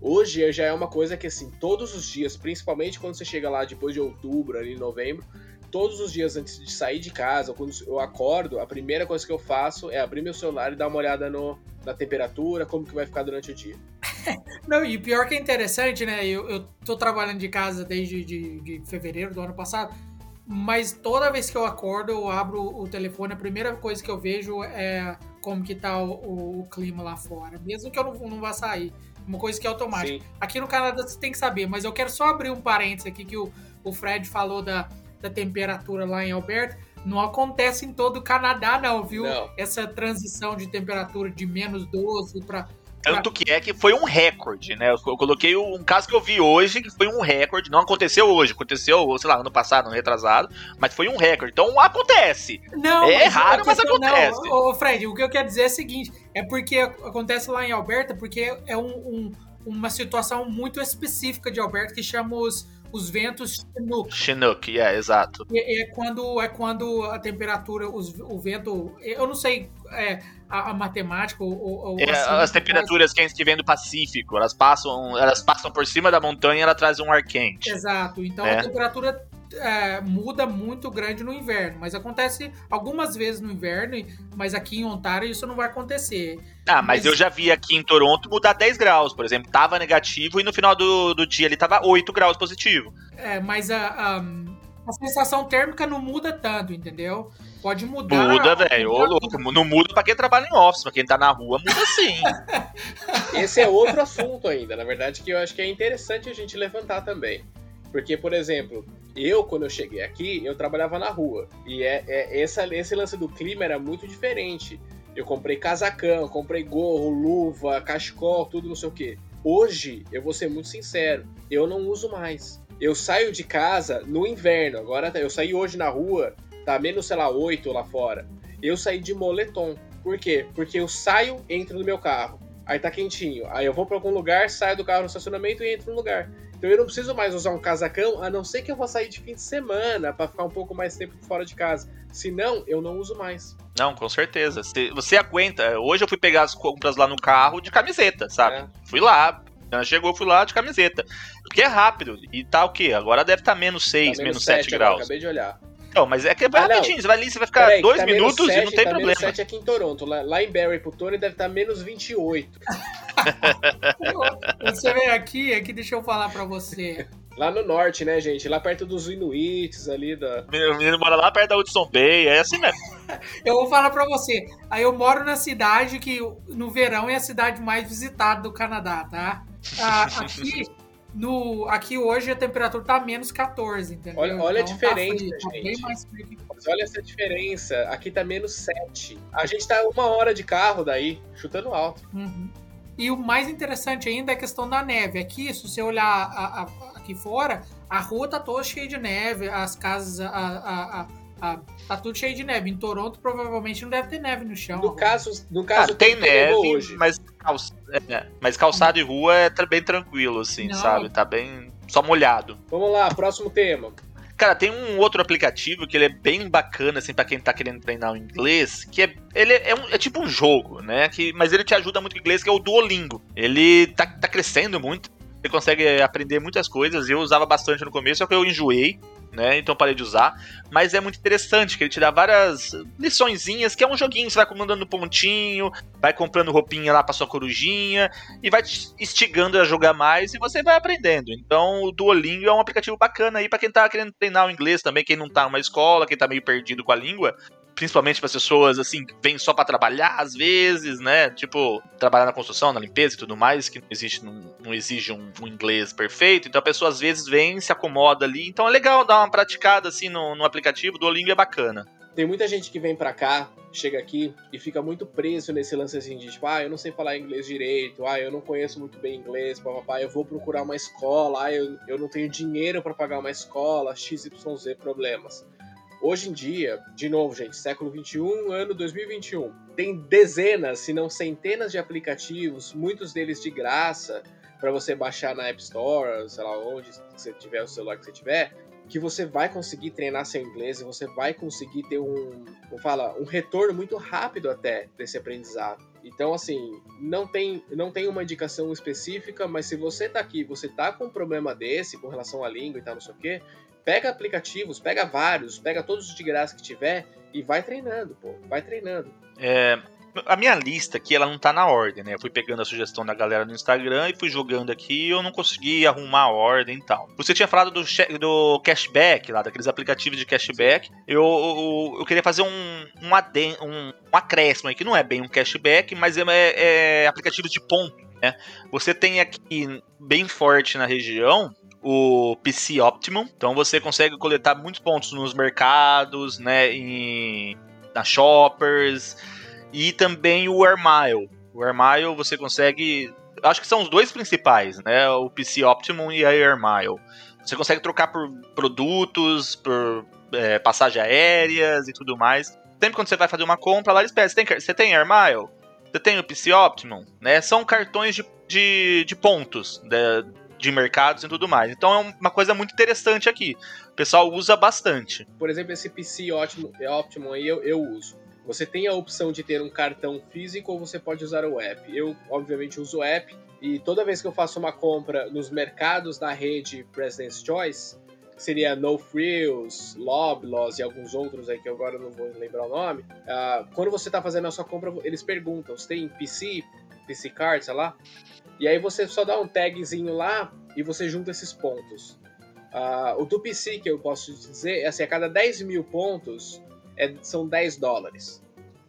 Hoje já é uma coisa que, assim, todos os dias, principalmente quando você chega lá depois de outubro, ali em novembro, todos os dias antes de sair de casa, quando eu acordo, a primeira coisa que eu faço é abrir meu celular e dar uma olhada no, na temperatura, como que vai ficar durante o dia. *laughs* Não, e pior que é interessante, né? Eu, eu tô trabalhando de casa desde de, de fevereiro do ano passado, mas toda vez que eu acordo, eu abro o telefone, a primeira coisa que eu vejo é como que tá o, o, o clima lá fora, mesmo que eu não, não vá sair. Uma coisa que é automática. Sim. Aqui no Canadá você tem que saber, mas eu quero só abrir um parênteses aqui que o, o Fred falou da, da temperatura lá em Alberta. Não acontece em todo o Canadá, não, viu? Não. Essa transição de temperatura de menos 12 para tanto que é que foi um recorde, né? Eu coloquei um caso que eu vi hoje, que foi um recorde. Não aconteceu hoje, aconteceu, sei lá, ano passado, ano retrasado, mas foi um recorde. Então acontece. Não, é mas raro, mas acontece. Não, ô, Fred, o que eu quero dizer é o seguinte: é porque acontece lá em Alberta, porque é um, um, uma situação muito específica de Alberta que chama os os ventos Chinook. Chinook, é, exato. É, é, quando, é quando a temperatura, os, o vento. Eu não sei é, a, a, matemática ou. ou é, assim, as temperaturas quentes que vêm do Pacífico, elas passam, elas passam por cima da montanha e ela traz um ar quente. Exato. Então a é. temperatura é, muda muito grande no inverno, mas acontece algumas vezes no inverno, mas aqui em Ontário isso não vai acontecer. Ah, mas, mas, eu já vi aqui em Toronto mudar 10 graus, por exemplo, tava negativo e no final do, do dia ele tava 8 graus positivo. É, mas a, a, a sensação térmica não muda tanto, entendeu? Pode mudar. Muda, velho. Ô, louco. Não muda pra quem trabalha em office, pra quem tá na rua, muda sim. *laughs* Esse é outro assunto ainda, na verdade, que eu acho que é interessante a gente levantar também. Porque, por exemplo, eu, quando eu cheguei aqui, eu trabalhava na rua. E é, é essa, esse lance do clima era muito diferente. Eu comprei casacão, comprei gorro, luva, cachecol, tudo não sei o que. Hoje, eu vou ser muito sincero, eu não uso mais. Eu saio de casa no inverno. Agora eu saí hoje na rua, tá menos, sei lá, 8 lá fora. Eu saí de moletom. Por quê? Porque eu saio, entro no meu carro. Aí tá quentinho. Aí eu vou para algum lugar, saio do carro no estacionamento e entro no lugar. Então eu não preciso mais usar um casacão, a não ser que eu vou sair de fim de semana para ficar um pouco mais tempo fora de casa. Se não, eu não uso mais. Não, com certeza. Você, aguenta. Hoje eu fui pegar as compras lá no carro de camiseta, sabe? É. Fui lá, chegou, fui lá de camiseta. Porque é rápido. E tá o quê? Agora deve estar tá menos 6, tá menos 7, 7 graus. Agora, acabei de olhar. Não, mas é que é ah, rapidinho, não. você vai ali, você vai ficar Peraí, dois tá minutos 7, e não tem tá problema. Menos 7 aqui em Toronto, lá, lá em Barry pro Tony deve estar tá menos 28. *laughs* você vem aqui, aqui deixa eu falar pra você. Lá no norte, né, gente? Lá perto dos Inuits, ali da. Meu menino mora lá perto da Hudson Bay, é assim mesmo. *laughs* eu vou falar pra você. Aí eu moro na cidade que no verão é a cidade mais visitada do Canadá, tá? Ah, aqui *laughs* no, aqui hoje a temperatura tá menos 14, entendeu? Olha, olha então, a tá diferença, tá frio, gente. Tá frio olha essa diferença. Aqui tá menos 7. A gente tá uma hora de carro daí, chutando alto. Uhum. E o mais interessante ainda é a questão da neve. Aqui, se você olhar a, a, aqui fora, a rua tá toda cheia de neve, as casas, a, tá tudo cheio de neve. Em Toronto, provavelmente não deve ter neve no chão. No caso, no caso ah, tem neve, hoje. Mas, é, mas calçado e rua é bem tranquilo, assim, não. sabe? Tá bem só molhado. Vamos lá, próximo tema. Cara, tem um outro aplicativo que ele é bem bacana, assim, pra quem tá querendo treinar o inglês, que é, ele é, um, é tipo um jogo, né? Que, mas ele te ajuda muito com o inglês, que é o Duolingo. Ele tá, tá crescendo muito, você consegue aprender muitas coisas, eu usava bastante no começo, só que eu enjoei. Né? Então parei de usar. Mas é muito interessante, que ele te dá várias liçõezinhas, que é um joguinho, você vai comandando pontinho, vai comprando roupinha lá pra sua corujinha, e vai te instigando a jogar mais, e você vai aprendendo. Então o Duolingo é um aplicativo bacana aí para quem tá querendo treinar o inglês também, quem não tá numa escola, quem tá meio perdido com a língua principalmente para pessoas assim que vêm só para trabalhar às vezes, né? Tipo, trabalhar na construção, na limpeza e tudo mais, que não existe, não, não exige um, um, inglês perfeito. Então a pessoa às vezes vem, se acomoda ali. Então é legal dar uma praticada assim no, no aplicativo. Duolingo é bacana. Tem muita gente que vem para cá, chega aqui e fica muito preso nesse lance assim de tipo, ah, eu não sei falar inglês direito, ah, eu não conheço muito bem inglês, papapá, eu vou procurar uma escola, ah, eu, eu não tenho dinheiro para pagar uma escola, XYZ problemas. Hoje em dia, de novo, gente, século 21, ano 2021, tem dezenas, se não centenas de aplicativos, muitos deles de graça, para você baixar na App Store, sei lá onde você tiver o celular que você tiver, que você vai conseguir treinar seu inglês e você vai conseguir ter um, como fala, um retorno muito rápido até desse aprendizado. Então, assim, não tem, não tem uma indicação específica, mas se você tá aqui, você tá com um problema desse com relação à língua e tal, não sei o quê, pega aplicativos, pega vários, pega todos os de graça que tiver e vai treinando, pô, vai treinando. É, a minha lista aqui, ela não tá na ordem, né? Eu fui pegando a sugestão da galera no Instagram e fui jogando aqui e eu não consegui arrumar a ordem e tal. Você tinha falado do, do cashback lá, daqueles aplicativos de cashback. Eu, eu, eu, queria fazer um, um, aden, um, um acréscimo aí, que não é bem um cashback, mas é, é, é aplicativo de ponto, né? Você tem aqui bem forte na região o PC Optimum. Então você consegue coletar muitos pontos nos mercados, né, em, na shoppers e também o Airmile. O Airmile você consegue, acho que são os dois principais, né, o PC Optimum e a Airmile. Você consegue trocar por produtos, por é, passagem aéreas e tudo mais. Sempre quando você vai fazer uma compra lá, eles pedem, você tem, você tem? Você tem o PC Optimum? Né? São cartões de, de, de pontos, né, de mercados e tudo mais. Então é uma coisa muito interessante aqui. O pessoal usa bastante. Por exemplo, esse PC ótimo, ótimo aí eu, eu uso. Você tem a opção de ter um cartão físico ou você pode usar o app. Eu, obviamente, uso o app e toda vez que eu faço uma compra nos mercados da rede President's Choice, que seria No Frills, Loblaws e alguns outros aí que eu agora não vou lembrar o nome, uh, quando você está fazendo a sua compra, eles perguntam se tem PC, PC Card, sei lá. E aí você só dá um tagzinho lá e você junta esses pontos. Uh, o do PC que eu posso dizer é assim, a cada 10 mil pontos é, são 10 dólares.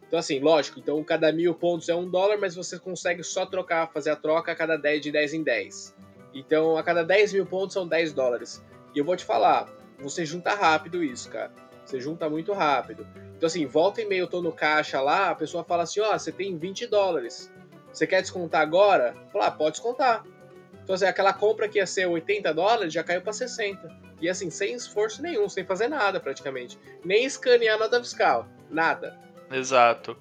Então assim, lógico, então cada mil pontos é um dólar, mas você consegue só trocar, fazer a troca a cada 10 de 10 em 10. Então a cada 10 mil pontos são 10 dólares. E eu vou te falar, você junta rápido isso, cara. Você junta muito rápido. Então assim, volta e meia eu tô no caixa lá, a pessoa fala assim, ó, oh, você tem 20 dólares. Você quer descontar agora? Fala, ah, pode descontar. Então, assim, aquela compra que ia ser 80 dólares já caiu para 60. E assim, sem esforço nenhum, sem fazer nada praticamente. Nem escanear nota fiscal. Nada. Exato.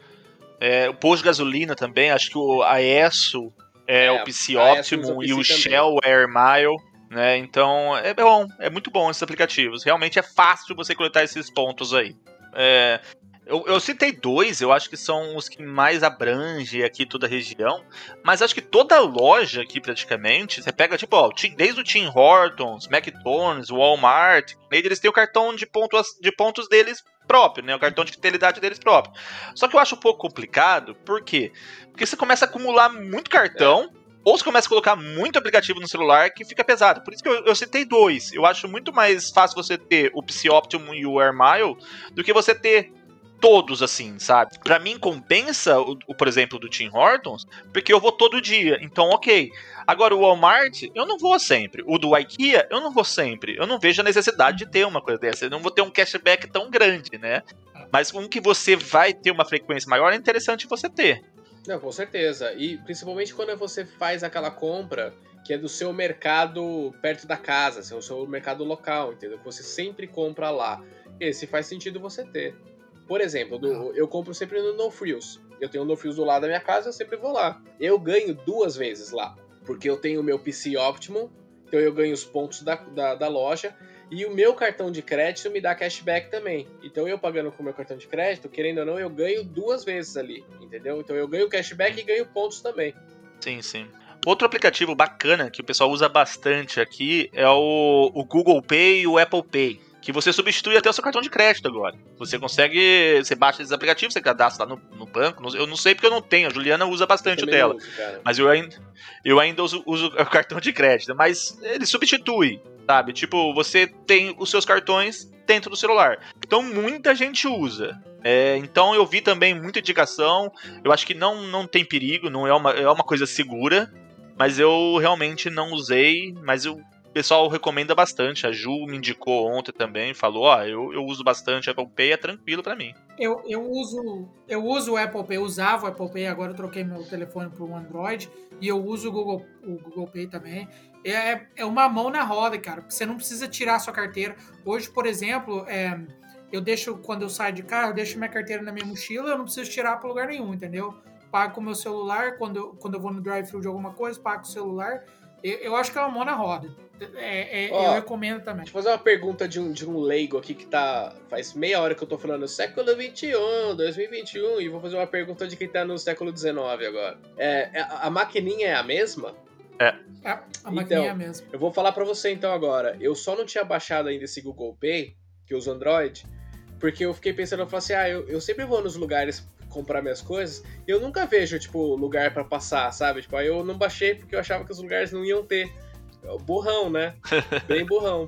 É, o posto de gasolina também, acho que o AESO é, é o PC Optimum e o também. Shell Air Mile. Né? Então é bom, é muito bom esses aplicativos. Realmente é fácil você coletar esses pontos aí. É, eu, eu, citei dois, eu acho que são os que mais abrangem aqui toda a região, mas acho que toda loja aqui praticamente, você pega tipo, ó, desde o Tim Hortons, McDonald's, Walmart, eles têm o cartão de pontos, de pontos deles próprio, né? O cartão de fidelidade deles próprio. Só que eu acho um pouco complicado, por quê? Porque você começa a acumular muito cartão. É. Ou você começa a colocar muito aplicativo no celular que fica pesado. Por isso que eu, eu citei dois. Eu acho muito mais fácil você ter o PC Optimum e o AirMile do que você ter todos, assim, sabe? Para mim compensa o, o, por exemplo, do Tim Hortons, porque eu vou todo dia. Então, ok. Agora, o Walmart, eu não vou sempre. O do IKEA, eu não vou sempre. Eu não vejo a necessidade de ter uma coisa dessa. Eu não vou ter um cashback tão grande, né? Mas um que você vai ter uma frequência maior é interessante você ter. Não, com certeza. E principalmente quando você faz aquela compra que é do seu mercado perto da casa, assim, o seu mercado local, entendeu? Você sempre compra lá. Esse faz sentido você ter. Por exemplo, do, eu compro sempre no No Frills. Eu tenho o No Frills do lado da minha casa, eu sempre vou lá. Eu ganho duas vezes lá, porque eu tenho o meu PC Optimum, então eu ganho os pontos da, da, da loja, e o meu cartão de crédito me dá cashback também. Então eu pagando com o meu cartão de crédito, querendo ou não, eu ganho duas vezes ali, entendeu? Então eu ganho cashback e ganho pontos também. Sim, sim. Outro aplicativo bacana que o pessoal usa bastante aqui é o, o Google Pay e o Apple Pay que você substitui até o seu cartão de crédito agora. Você consegue. Você baixa esses aplicativos, você cadastra lá no, no banco. Eu não sei porque eu não tenho. A Juliana usa bastante o dela. Uso, mas eu ainda, eu ainda uso, uso o cartão de crédito. Mas ele substitui, sabe? Tipo, você tem os seus cartões dentro do celular. Então muita gente usa. É, então eu vi também muita indicação. Eu acho que não, não tem perigo, não é uma, é uma coisa segura. Mas eu realmente não usei. Mas eu o pessoal recomenda bastante. A Ju me indicou ontem também, falou: ó, oh, eu, eu uso bastante Apple Pay, é tranquilo para mim. Eu, eu uso eu uso o Apple Pay, eu usava o Apple Pay, agora eu troquei meu telefone para o Android e eu uso o Google, o Google Pay também. É, é uma mão na roda, cara. Você não precisa tirar a sua carteira. Hoje, por exemplo, é, eu deixo, quando eu saio de carro, eu deixo minha carteira na minha mochila, eu não preciso tirar para lugar nenhum, entendeu? Pago com o meu celular, quando eu, quando eu vou no drive-thru de alguma coisa, pago com o celular. Eu, eu acho que é uma mão na roda. É, é, Ó, eu recomendo também. Deixa eu fazer uma pergunta de um, de um leigo aqui que tá. Faz meia hora que eu tô falando século XXI, 2021, e vou fazer uma pergunta de quem tá no século XIX agora. É, é a, a maquininha é a mesma? É. é a maquininha então, é a mesma. Eu vou falar para você então agora. Eu só não tinha baixado ainda esse Google Pay, que usa Android, porque eu fiquei pensando, eu falei assim, ah, eu, eu sempre vou nos lugares comprar minhas coisas, e eu nunca vejo, tipo, lugar para passar, sabe? Tipo, aí eu não baixei porque eu achava que os lugares não iam ter. Burrão, né? *laughs* Bem burrão.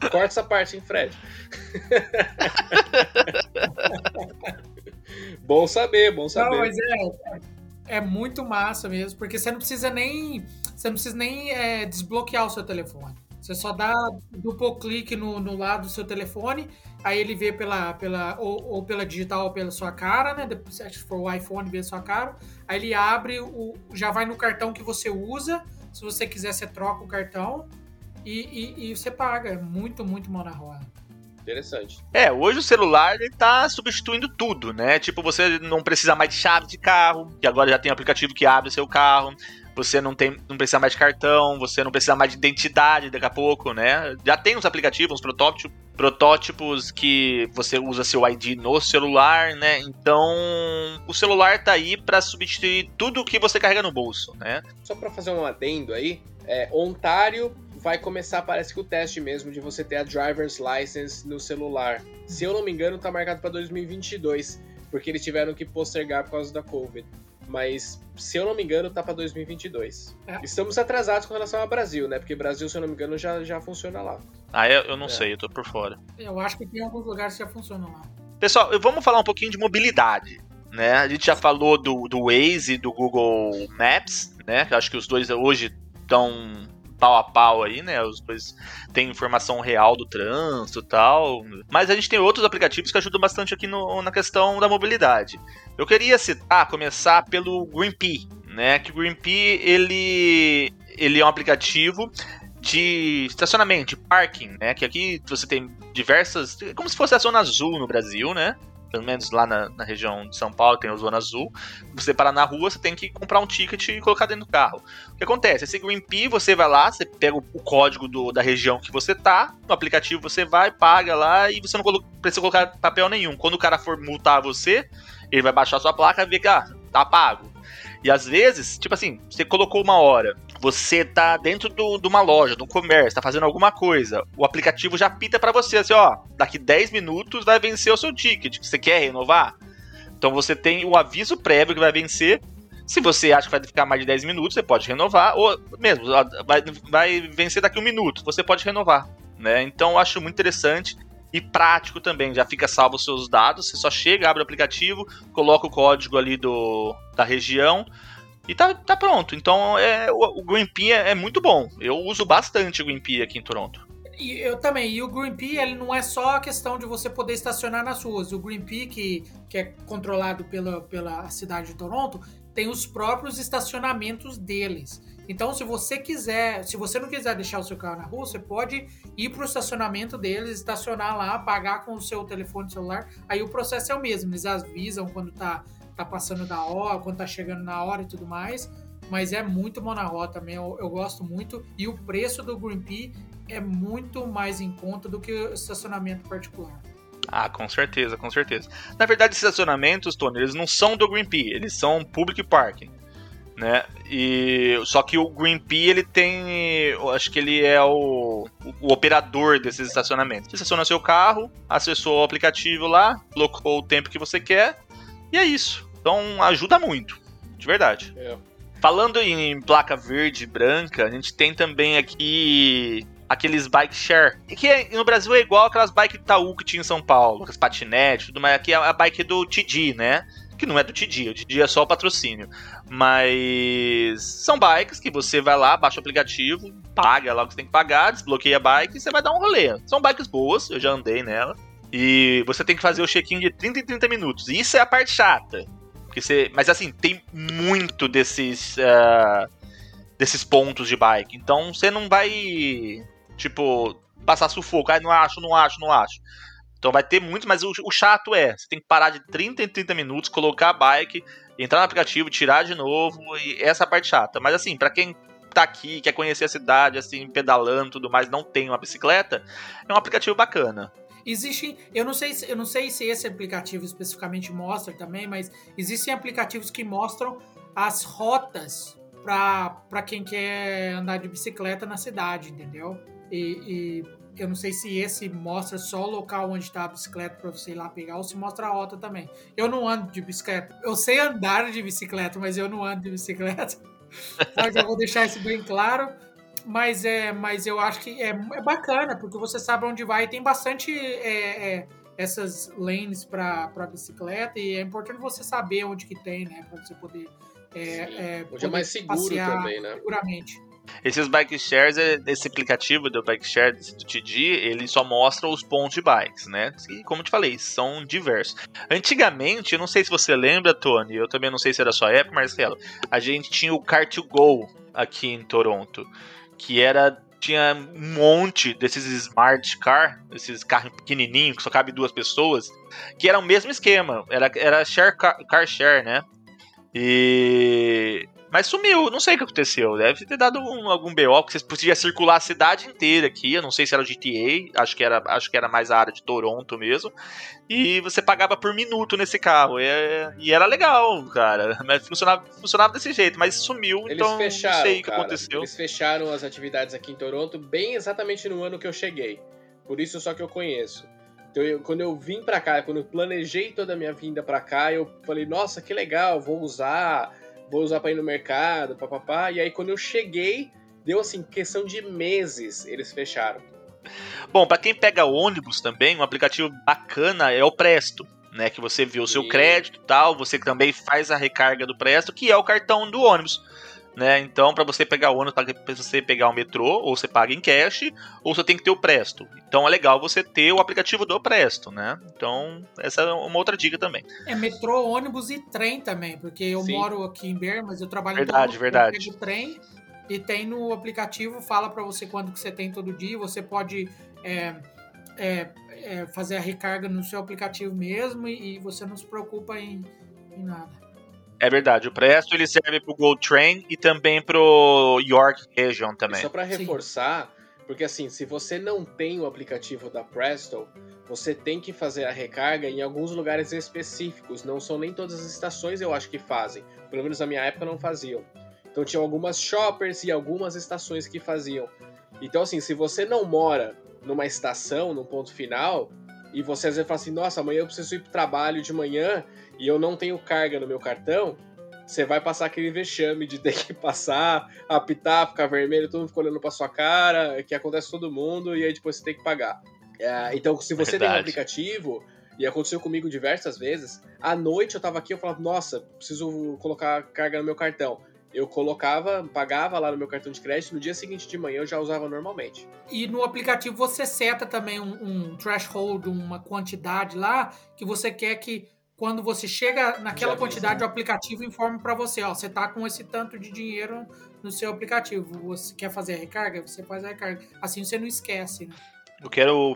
Corta essa parte, hein, Fred? *laughs* bom saber, bom saber. Não, mas é, é muito massa mesmo, porque você não precisa nem, você não precisa nem é, desbloquear o seu telefone. Você só dá duplo clique no, no lado do seu telefone, aí ele vê pela, pela ou, ou pela digital ou pela sua cara, né? Se for o iPhone, vê a sua cara. Aí ele abre, o, já vai no cartão que você usa, se você quiser, você troca o cartão e, e, e você paga. É muito, muito mão na roda. Interessante. É, hoje o celular ele tá substituindo tudo, né? Tipo, você não precisa mais de chave de carro, que agora já tem um aplicativo que abre seu carro. Você não tem, não precisa mais de cartão, você não precisa mais de identidade daqui a pouco, né? Já tem uns aplicativos, uns protótipos, protótipos que você usa seu ID no celular, né? Então, o celular tá aí para substituir tudo que você carrega no bolso, né? Só para fazer um adendo aí, é, Ontário vai começar, parece que o teste mesmo de você ter a driver's license no celular. Se eu não me engano, tá marcado para 2022, porque eles tiveram que postergar por causa da Covid mas se eu não me engano, tá pra 2022. É. Estamos atrasados com relação ao Brasil, né? Porque Brasil, se eu não me engano, já, já funciona lá. Ah, eu, eu não é. sei, eu tô por fora. Eu acho que tem alguns lugares que já funcionam lá. Pessoal, vamos falar um pouquinho de mobilidade. Né? A gente já falou do, do Waze e do Google Maps, né? Eu acho que os dois hoje estão pau a pau aí, né? Os dois têm informação real do trânsito e tal. Mas a gente tem outros aplicativos que ajudam bastante aqui no, na questão da mobilidade. Eu queria citar, começar pelo GreenPea, né? Que o GreenPea, ele, ele é um aplicativo de estacionamento, de parking, né? Que aqui você tem diversas. Como se fosse a zona azul no Brasil, né? Pelo menos lá na, na, região de São Paulo, tem a Zona Azul. Você parar na rua, você tem que comprar um ticket e colocar dentro do carro. O que acontece? Esse Green você vai lá, você pega o, o código do, da região que você tá, no aplicativo você vai, paga lá e você não colo precisa colocar papel nenhum. Quando o cara for multar você, ele vai baixar sua placa e ver que ah, tá pago. E às vezes, tipo assim, você colocou uma hora, você tá dentro do, de uma loja, de um comércio, tá fazendo alguma coisa, o aplicativo já pita para você assim, ó, daqui 10 minutos vai vencer o seu ticket. Você quer renovar? Então você tem o aviso prévio que vai vencer. Se você acha que vai ficar mais de 10 minutos, você pode renovar, ou mesmo, vai, vai vencer daqui um minuto, você pode renovar. Né? Então eu acho muito interessante e prático também. Já fica salvo os seus dados. Você só chega, abre o aplicativo, coloca o código ali do, da região e tá, tá pronto. Então é, o, o GreenPea é, é muito bom. Eu uso bastante o GreenPea aqui em Toronto. E eu também. E o GreenPea ele não é só a questão de você poder estacionar nas ruas. O GreenPea, que, que é controlado pela, pela cidade de Toronto, tem os próprios estacionamentos deles. Então, se você quiser, se você não quiser deixar o seu carro na rua, você pode ir para o estacionamento deles, estacionar lá, pagar com o seu telefone celular. Aí o processo é o mesmo, eles avisam quando tá, tá passando da hora, quando tá chegando na hora e tudo mais. Mas é muito rota também, eu, eu gosto muito. E o preço do Green Pea é muito mais em conta do que o estacionamento particular. Ah, com certeza, com certeza. Na verdade, estacionamentos, Tony, eles não são do Green Pea, eles são public parking né? E só que o Green Pea ele tem, acho que ele é o, o, operador desses estacionamentos. Você estaciona seu carro, acessou o aplicativo lá, colocou o tempo que você quer e é isso. Então ajuda muito, de verdade. É. Falando em placa verde e branca, a gente tem também aqui aqueles bike share. Que é, no Brasil é igual aquelas bike Itaú que tinha em São Paulo, as patinetes, tudo mais. Aqui é a bike do TD, né? Que não é do TD, o TD é só o patrocínio. Mas são bikes que você vai lá, baixa o aplicativo, paga lá o que você tem que pagar, desbloqueia a bike e você vai dar um rolê. São bikes boas, eu já andei nela. E você tem que fazer o check-in de 30 em 30 minutos. E isso é a parte chata. Porque você, mas assim, tem muito desses uh, desses pontos de bike. Então você não vai tipo passar sufoco. Ah, não acho, não acho, não acho. Então vai ter muito, mas o, o, chato é, você tem que parar de 30 em 30 minutos, colocar a bike, entrar no aplicativo, tirar de novo, e essa é a parte chata. Mas assim, para quem tá aqui, quer conhecer a cidade, assim, pedalando tudo mais, não tem uma bicicleta, é um aplicativo bacana. Existem, eu não sei, eu não sei se esse aplicativo especificamente mostra também, mas existem aplicativos que mostram as rotas para quem quer andar de bicicleta na cidade, entendeu? E, e, eu não sei se esse mostra só o local onde está a bicicleta para você ir lá pegar ou se mostra a rota também. Eu não ando de bicicleta. Eu sei andar de bicicleta, mas eu não ando de bicicleta. *laughs* Então, eu vou deixar isso bem claro. Mas, é, mas eu acho que é, é bacana, porque você sabe onde vai. E tem bastante é, é, essas lanes para bicicleta e é importante você saber onde que tem, né? Para você poder. É, é, Hoje é mais seguro também, né? Seguramente. Esses bike shares, é, esse aplicativo do bike share do TD, ele só mostra os pontos de bikes, né? E como eu te falei, são diversos. Antigamente, eu não sei se você lembra, Tony, eu também não sei se era sua época, Marcelo, a gente tinha o Car2Go aqui em Toronto que era tinha um monte desses smart car, esses carros pequenininhos que só cabe duas pessoas, que era o mesmo esquema, era, era share car, car share, né? E mas sumiu, não sei o que aconteceu. Deve ter dado um, algum BO, que você podia circular a cidade inteira aqui. Eu não sei se era o GTA, acho que era, acho que era mais a área de Toronto mesmo. E você pagava por minuto nesse carro. E, e era legal, cara. *laughs* Mas funcionava, funcionava desse jeito, mas sumiu, Eles então fecharam, não sei o que cara. aconteceu. Eles fecharam as atividades aqui em Toronto bem exatamente no ano que eu cheguei. Por isso só que eu conheço. Então, eu, quando eu vim para cá, quando eu planejei toda a minha vinda para cá, eu falei, nossa, que legal, vou usar vou usar para ir no mercado, papapá. E aí quando eu cheguei, deu assim, questão de meses, eles fecharam. Bom, para quem pega ônibus também, um aplicativo bacana é o Presto. Né, que você vê o seu crédito tal, você também faz a recarga do Presto, que é o cartão do ônibus né? Então, para você pegar o ônibus, para você pegar o metrô, ou você paga em cash, ou você tem que ter o Presto. Então, é legal você ter o aplicativo do Presto, né? Então, essa é uma outra dica também. É metrô, ônibus e trem também, porque eu Sim. moro aqui em Ber, mas eu trabalho verdade, em verdade. Trem e tem no aplicativo fala para você quando que você tem todo dia. Você pode é, é, é, fazer a recarga no seu aplicativo mesmo e, e você não se preocupa em, em nada. É verdade, o Presto ele serve pro Gold Train e também pro York Region também. E só para reforçar, Sim. porque assim, se você não tem o aplicativo da Presto, você tem que fazer a recarga em alguns lugares específicos. Não são nem todas as estações eu acho que fazem. Pelo menos na minha época não faziam. Então tinha algumas shoppers e algumas estações que faziam. Então assim, se você não mora numa estação, num ponto final, e você às vezes fala assim, nossa, amanhã eu preciso ir pro trabalho de manhã e eu não tenho carga no meu cartão, você vai passar aquele vexame de ter *laughs* que passar, apitar, ficar vermelho, todo mundo fica olhando pra sua cara, que acontece todo mundo, e aí depois você tem que pagar. É, então, se você Verdade. tem um aplicativo, e aconteceu comigo diversas vezes, à noite eu tava aqui, eu falava, nossa, preciso colocar carga no meu cartão. Eu colocava, pagava lá no meu cartão de crédito, no dia seguinte de manhã eu já usava normalmente. E no aplicativo você seta também um, um threshold, uma quantidade lá, que você quer que quando você chega naquela quantidade, o aplicativo informa para você, ó, você tá com esse tanto de dinheiro no seu aplicativo. Você quer fazer a recarga? Você faz a recarga. Assim você não esquece, né? Eu quero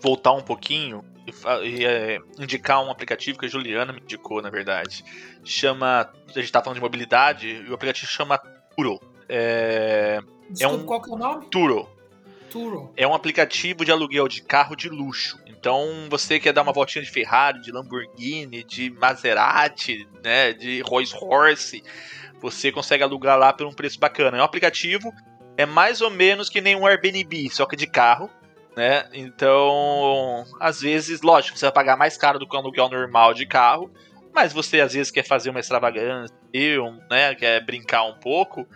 voltar um pouquinho e, e é, indicar um aplicativo que a Juliana me indicou, na verdade. Chama. A gente tá falando de mobilidade, e o aplicativo chama Turo. É, Desculpa, é um, qual que é o nome? Turo. Turo. É um aplicativo de aluguel de carro de luxo. Então, você quer dar uma voltinha de Ferrari, de Lamborghini, de Maserati, né, de Rolls Royce, você consegue alugar lá por um preço bacana. É um aplicativo, é mais ou menos que nem um Airbnb, só que de carro. Né? Então, às vezes, lógico, você vai pagar mais caro do que um aluguel normal de carro, mas você às vezes quer fazer uma extravagância, né, quer brincar um pouco,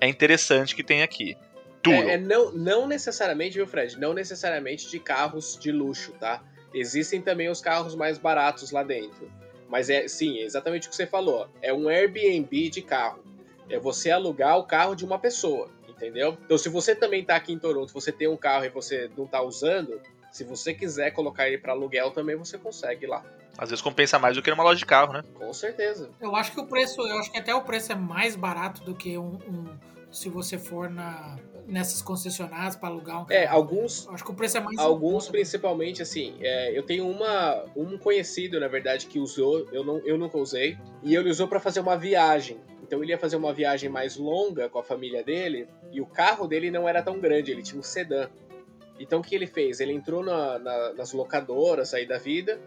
é interessante que tem aqui. Tudo. É, é, não, não necessariamente, viu, Fred? Não necessariamente de carros de luxo, tá? Existem também os carros mais baratos lá dentro. Mas é, sim, é exatamente o que você falou. É um Airbnb de carro. É você alugar o carro de uma pessoa, entendeu? Então, se você também tá aqui em Toronto, você tem um carro e você não tá usando, se você quiser colocar ele para aluguel também, você consegue lá. Às vezes compensa mais do que numa loja de carro, né? Com certeza. Eu acho que o preço, eu acho que até o preço é mais barato do que um, um se você for na nessas concessionárias para alugar um é, carro. É, alguns. Acho que o preço é mais Alguns, principalmente, assim. É, eu tenho uma, um conhecido, na verdade, que usou, eu, não, eu nunca usei, e ele usou para fazer uma viagem. Então ele ia fazer uma viagem mais longa com a família dele, e o carro dele não era tão grande, ele tinha um sedã. Então o que ele fez? Ele entrou na, na, nas locadoras aí da vida,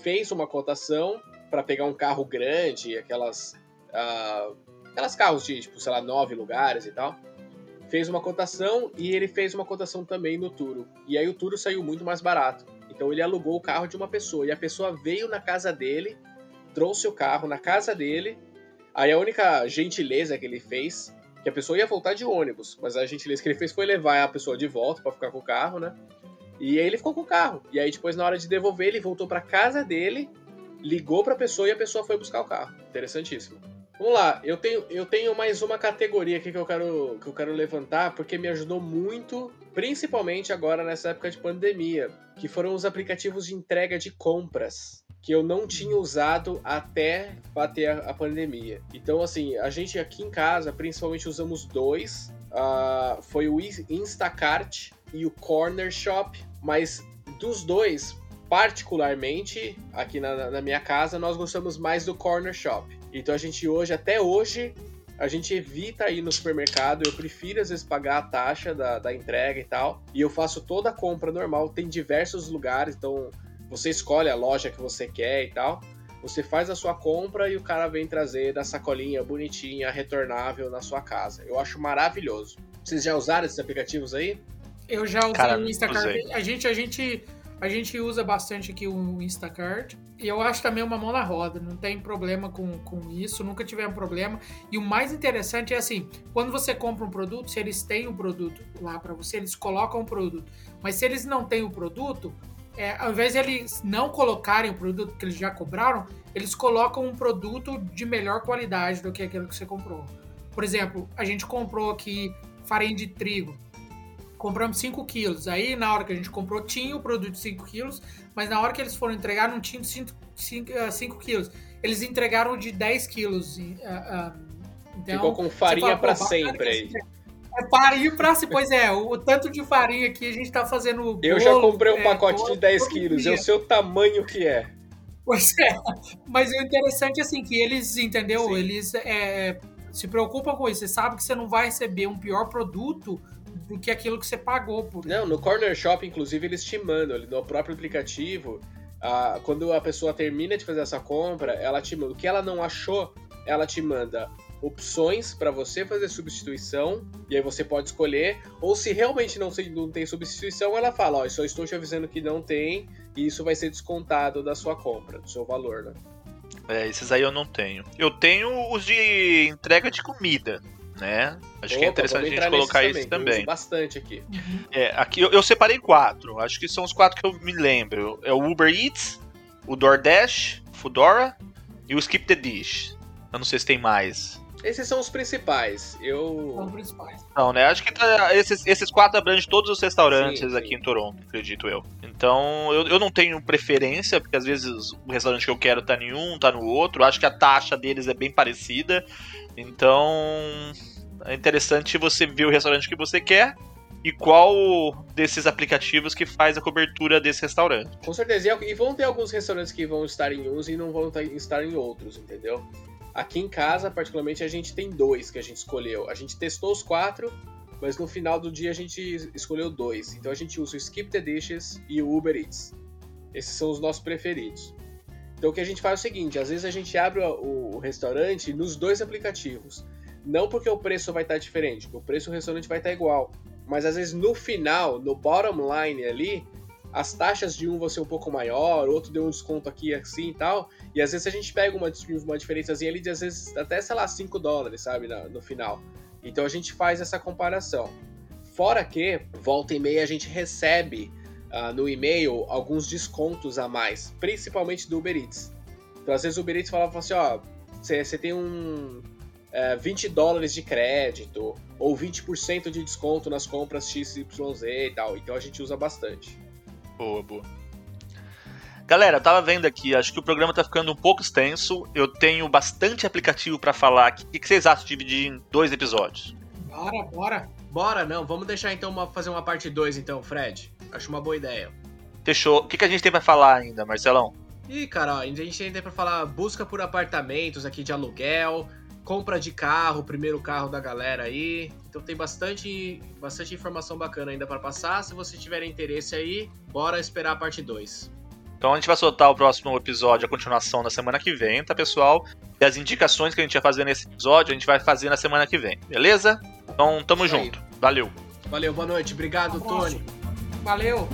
fez uma cotação para pegar um carro grande, aquelas. Uh, aquelas carros de, tipo, sei lá, nove lugares e tal. Fez uma cotação e ele fez uma cotação também no Turo. E aí o Turo saiu muito mais barato. Então ele alugou o carro de uma pessoa. E a pessoa veio na casa dele, trouxe o carro na casa dele. Aí a única gentileza que ele fez, que a pessoa ia voltar de ônibus, mas a gentileza que ele fez foi levar a pessoa de volta para ficar com o carro, né? E aí ele ficou com o carro. E aí depois, na hora de devolver, ele voltou para casa dele, ligou para a pessoa e a pessoa foi buscar o carro. Interessantíssimo. Vamos lá, eu tenho, eu tenho mais uma categoria aqui que eu, quero, que eu quero levantar, porque me ajudou muito, principalmente agora nessa época de pandemia, que foram os aplicativos de entrega de compras, que eu não tinha usado até bater a, pandemia. Então, assim, a gente aqui em casa, principalmente usamos dois, uh, foi o Instacart e o Corner Shop, mas dos dois, particularmente aqui na, na, minha casa, nós gostamos mais do Corner Shop. Então a gente hoje, até hoje, a gente evita ir no supermercado. Eu prefiro às vezes pagar a taxa da, da entrega e tal. E eu faço toda a compra normal. Tem diversos lugares, então você escolhe a loja que você quer e tal. Você faz a sua compra e o cara vem trazer da sacolinha bonitinha, retornável na sua casa. Eu acho maravilhoso. Vocês já usaram esses aplicativos aí? Eu já usei Cara, o Instacart. A gente, a, gente, a gente usa bastante aqui o Instacart. E eu acho também uma mão na roda. Não tem problema com, com isso. Nunca tivemos problema. E o mais interessante é assim: quando você compra um produto, se eles têm um produto lá para você, eles colocam um produto. Mas se eles não têm o produto, é, ao invés de eles não colocarem o produto que eles já cobraram, eles colocam um produto de melhor qualidade do que aquele que você comprou. Por exemplo, a gente comprou aqui farinha de trigo compramos 5 quilos. Aí, na hora que a gente comprou, tinha o produto de 5 quilos, mas na hora que eles foram entregar, não tinha 5 quilos. Eles entregaram de 10 quilos. Uh, uh, então, Ficou com farinha para sempre aí. É farinha pra se, pois é, o, o, tanto de farinha que a gente tá fazendo. Bolo, eu já comprei um é, pacote de 10 quilos, eu sei o tamanho que é. Pois é, mas o interessante é assim, que eles, entendeu? Sim. Eles é, se preocupam com isso. Você sabe que você não vai receber um pior produto do que aquilo que você pagou por. Não, no Corner Shop, inclusive, eles te mandam, no próprio aplicativo, a, quando a pessoa termina de fazer essa compra, ela te manda. O que ela não achou, ela te manda opções para você fazer substituição, e aí você pode escolher, ou se realmente não, não tem substituição, ela fala, ó, só estou te avisando que não tem, e isso vai ser descontado da sua compra, do seu valor, né? É, esses aí eu não tenho. Eu tenho os de entrega de comida né? Acho Opa, que é interessante a gente colocar isso também. bastante aqui. É, aqui eu, eu, separei quatro. Acho que são os quatro que eu me lembro. É o Uber Eats, o DoorDash, Foodora e o Skip the Dish. Eu não sei se tem mais. Esses são os principais. Eu. São os principais. Não, né? Acho que tá, esses, esses quatro abrangem todos os restaurantes sim, sim. aqui em Toronto, acredito eu. Então, eu, eu não tenho preferência, porque às vezes o restaurante que eu quero tá em um, tá no outro. Acho que a taxa deles é bem parecida. Então, é interessante você ver o restaurante que você quer e qual desses aplicativos que faz a cobertura desse restaurante. Com certeza. E vão ter alguns restaurantes que vão estar em uns e não vão estar em outros, entendeu? Aqui em casa, particularmente, a gente tem dois que a gente escolheu. A gente testou os quatro, mas no final do dia a gente escolheu dois. Então a gente usa o Skip the Dishes e o Uber Eats. Esses são os nossos preferidos. Então o que a gente faz é o seguinte: às vezes a gente abre o, restaurante nos dois aplicativos. Não porque o preço vai estar diferente, porque o preço do restaurante vai estar igual. Mas às vezes no final, no bottom line ali, as taxas de um vão ser um pouco maior, outro deu um desconto aqui assim e tal. E às vezes a gente pega uma, uma diferençazinha ali de às vezes até, sei lá, 5 dólares, sabe, no, no final. Então a gente faz essa comparação. Fora que, volta e meia, a gente recebe uh, no e-mail alguns descontos a mais, principalmente do Uber Eats. Então às vezes o Uber Eats fala, fala assim, ó, você tem um uh, 20 dólares de crédito, ou 20% de desconto nas compras XYZ e tal. Então a gente usa bastante. Boa, boa. Galera, eu tava vendo aqui, acho que o programa tá ficando um pouco extenso. Eu tenho bastante aplicativo para falar aqui. O que vocês acham de dividir em dois episódios? Bora, bora. Bora, não. Vamos deixar então uma, fazer uma parte 2 então, Fred. Acho uma boa ideia. Fechou. O que, que a gente tem para falar ainda, Marcelão? Ih, cara, a gente tem para falar busca por apartamentos aqui de aluguel, compra de carro, primeiro carro da galera aí. Então tem bastante, bastante informação bacana ainda para passar. Se você tiver interesse aí, bora esperar a parte 2. Então a gente vai soltar o próximo episódio, a continuação na semana que vem, tá, pessoal? E as indicações que a gente vai fazer nesse episódio, a gente vai fazer na semana que vem, beleza? Então tamo Isso junto. Aí. Valeu. Valeu, boa noite. Obrigado, Tony. Valeu.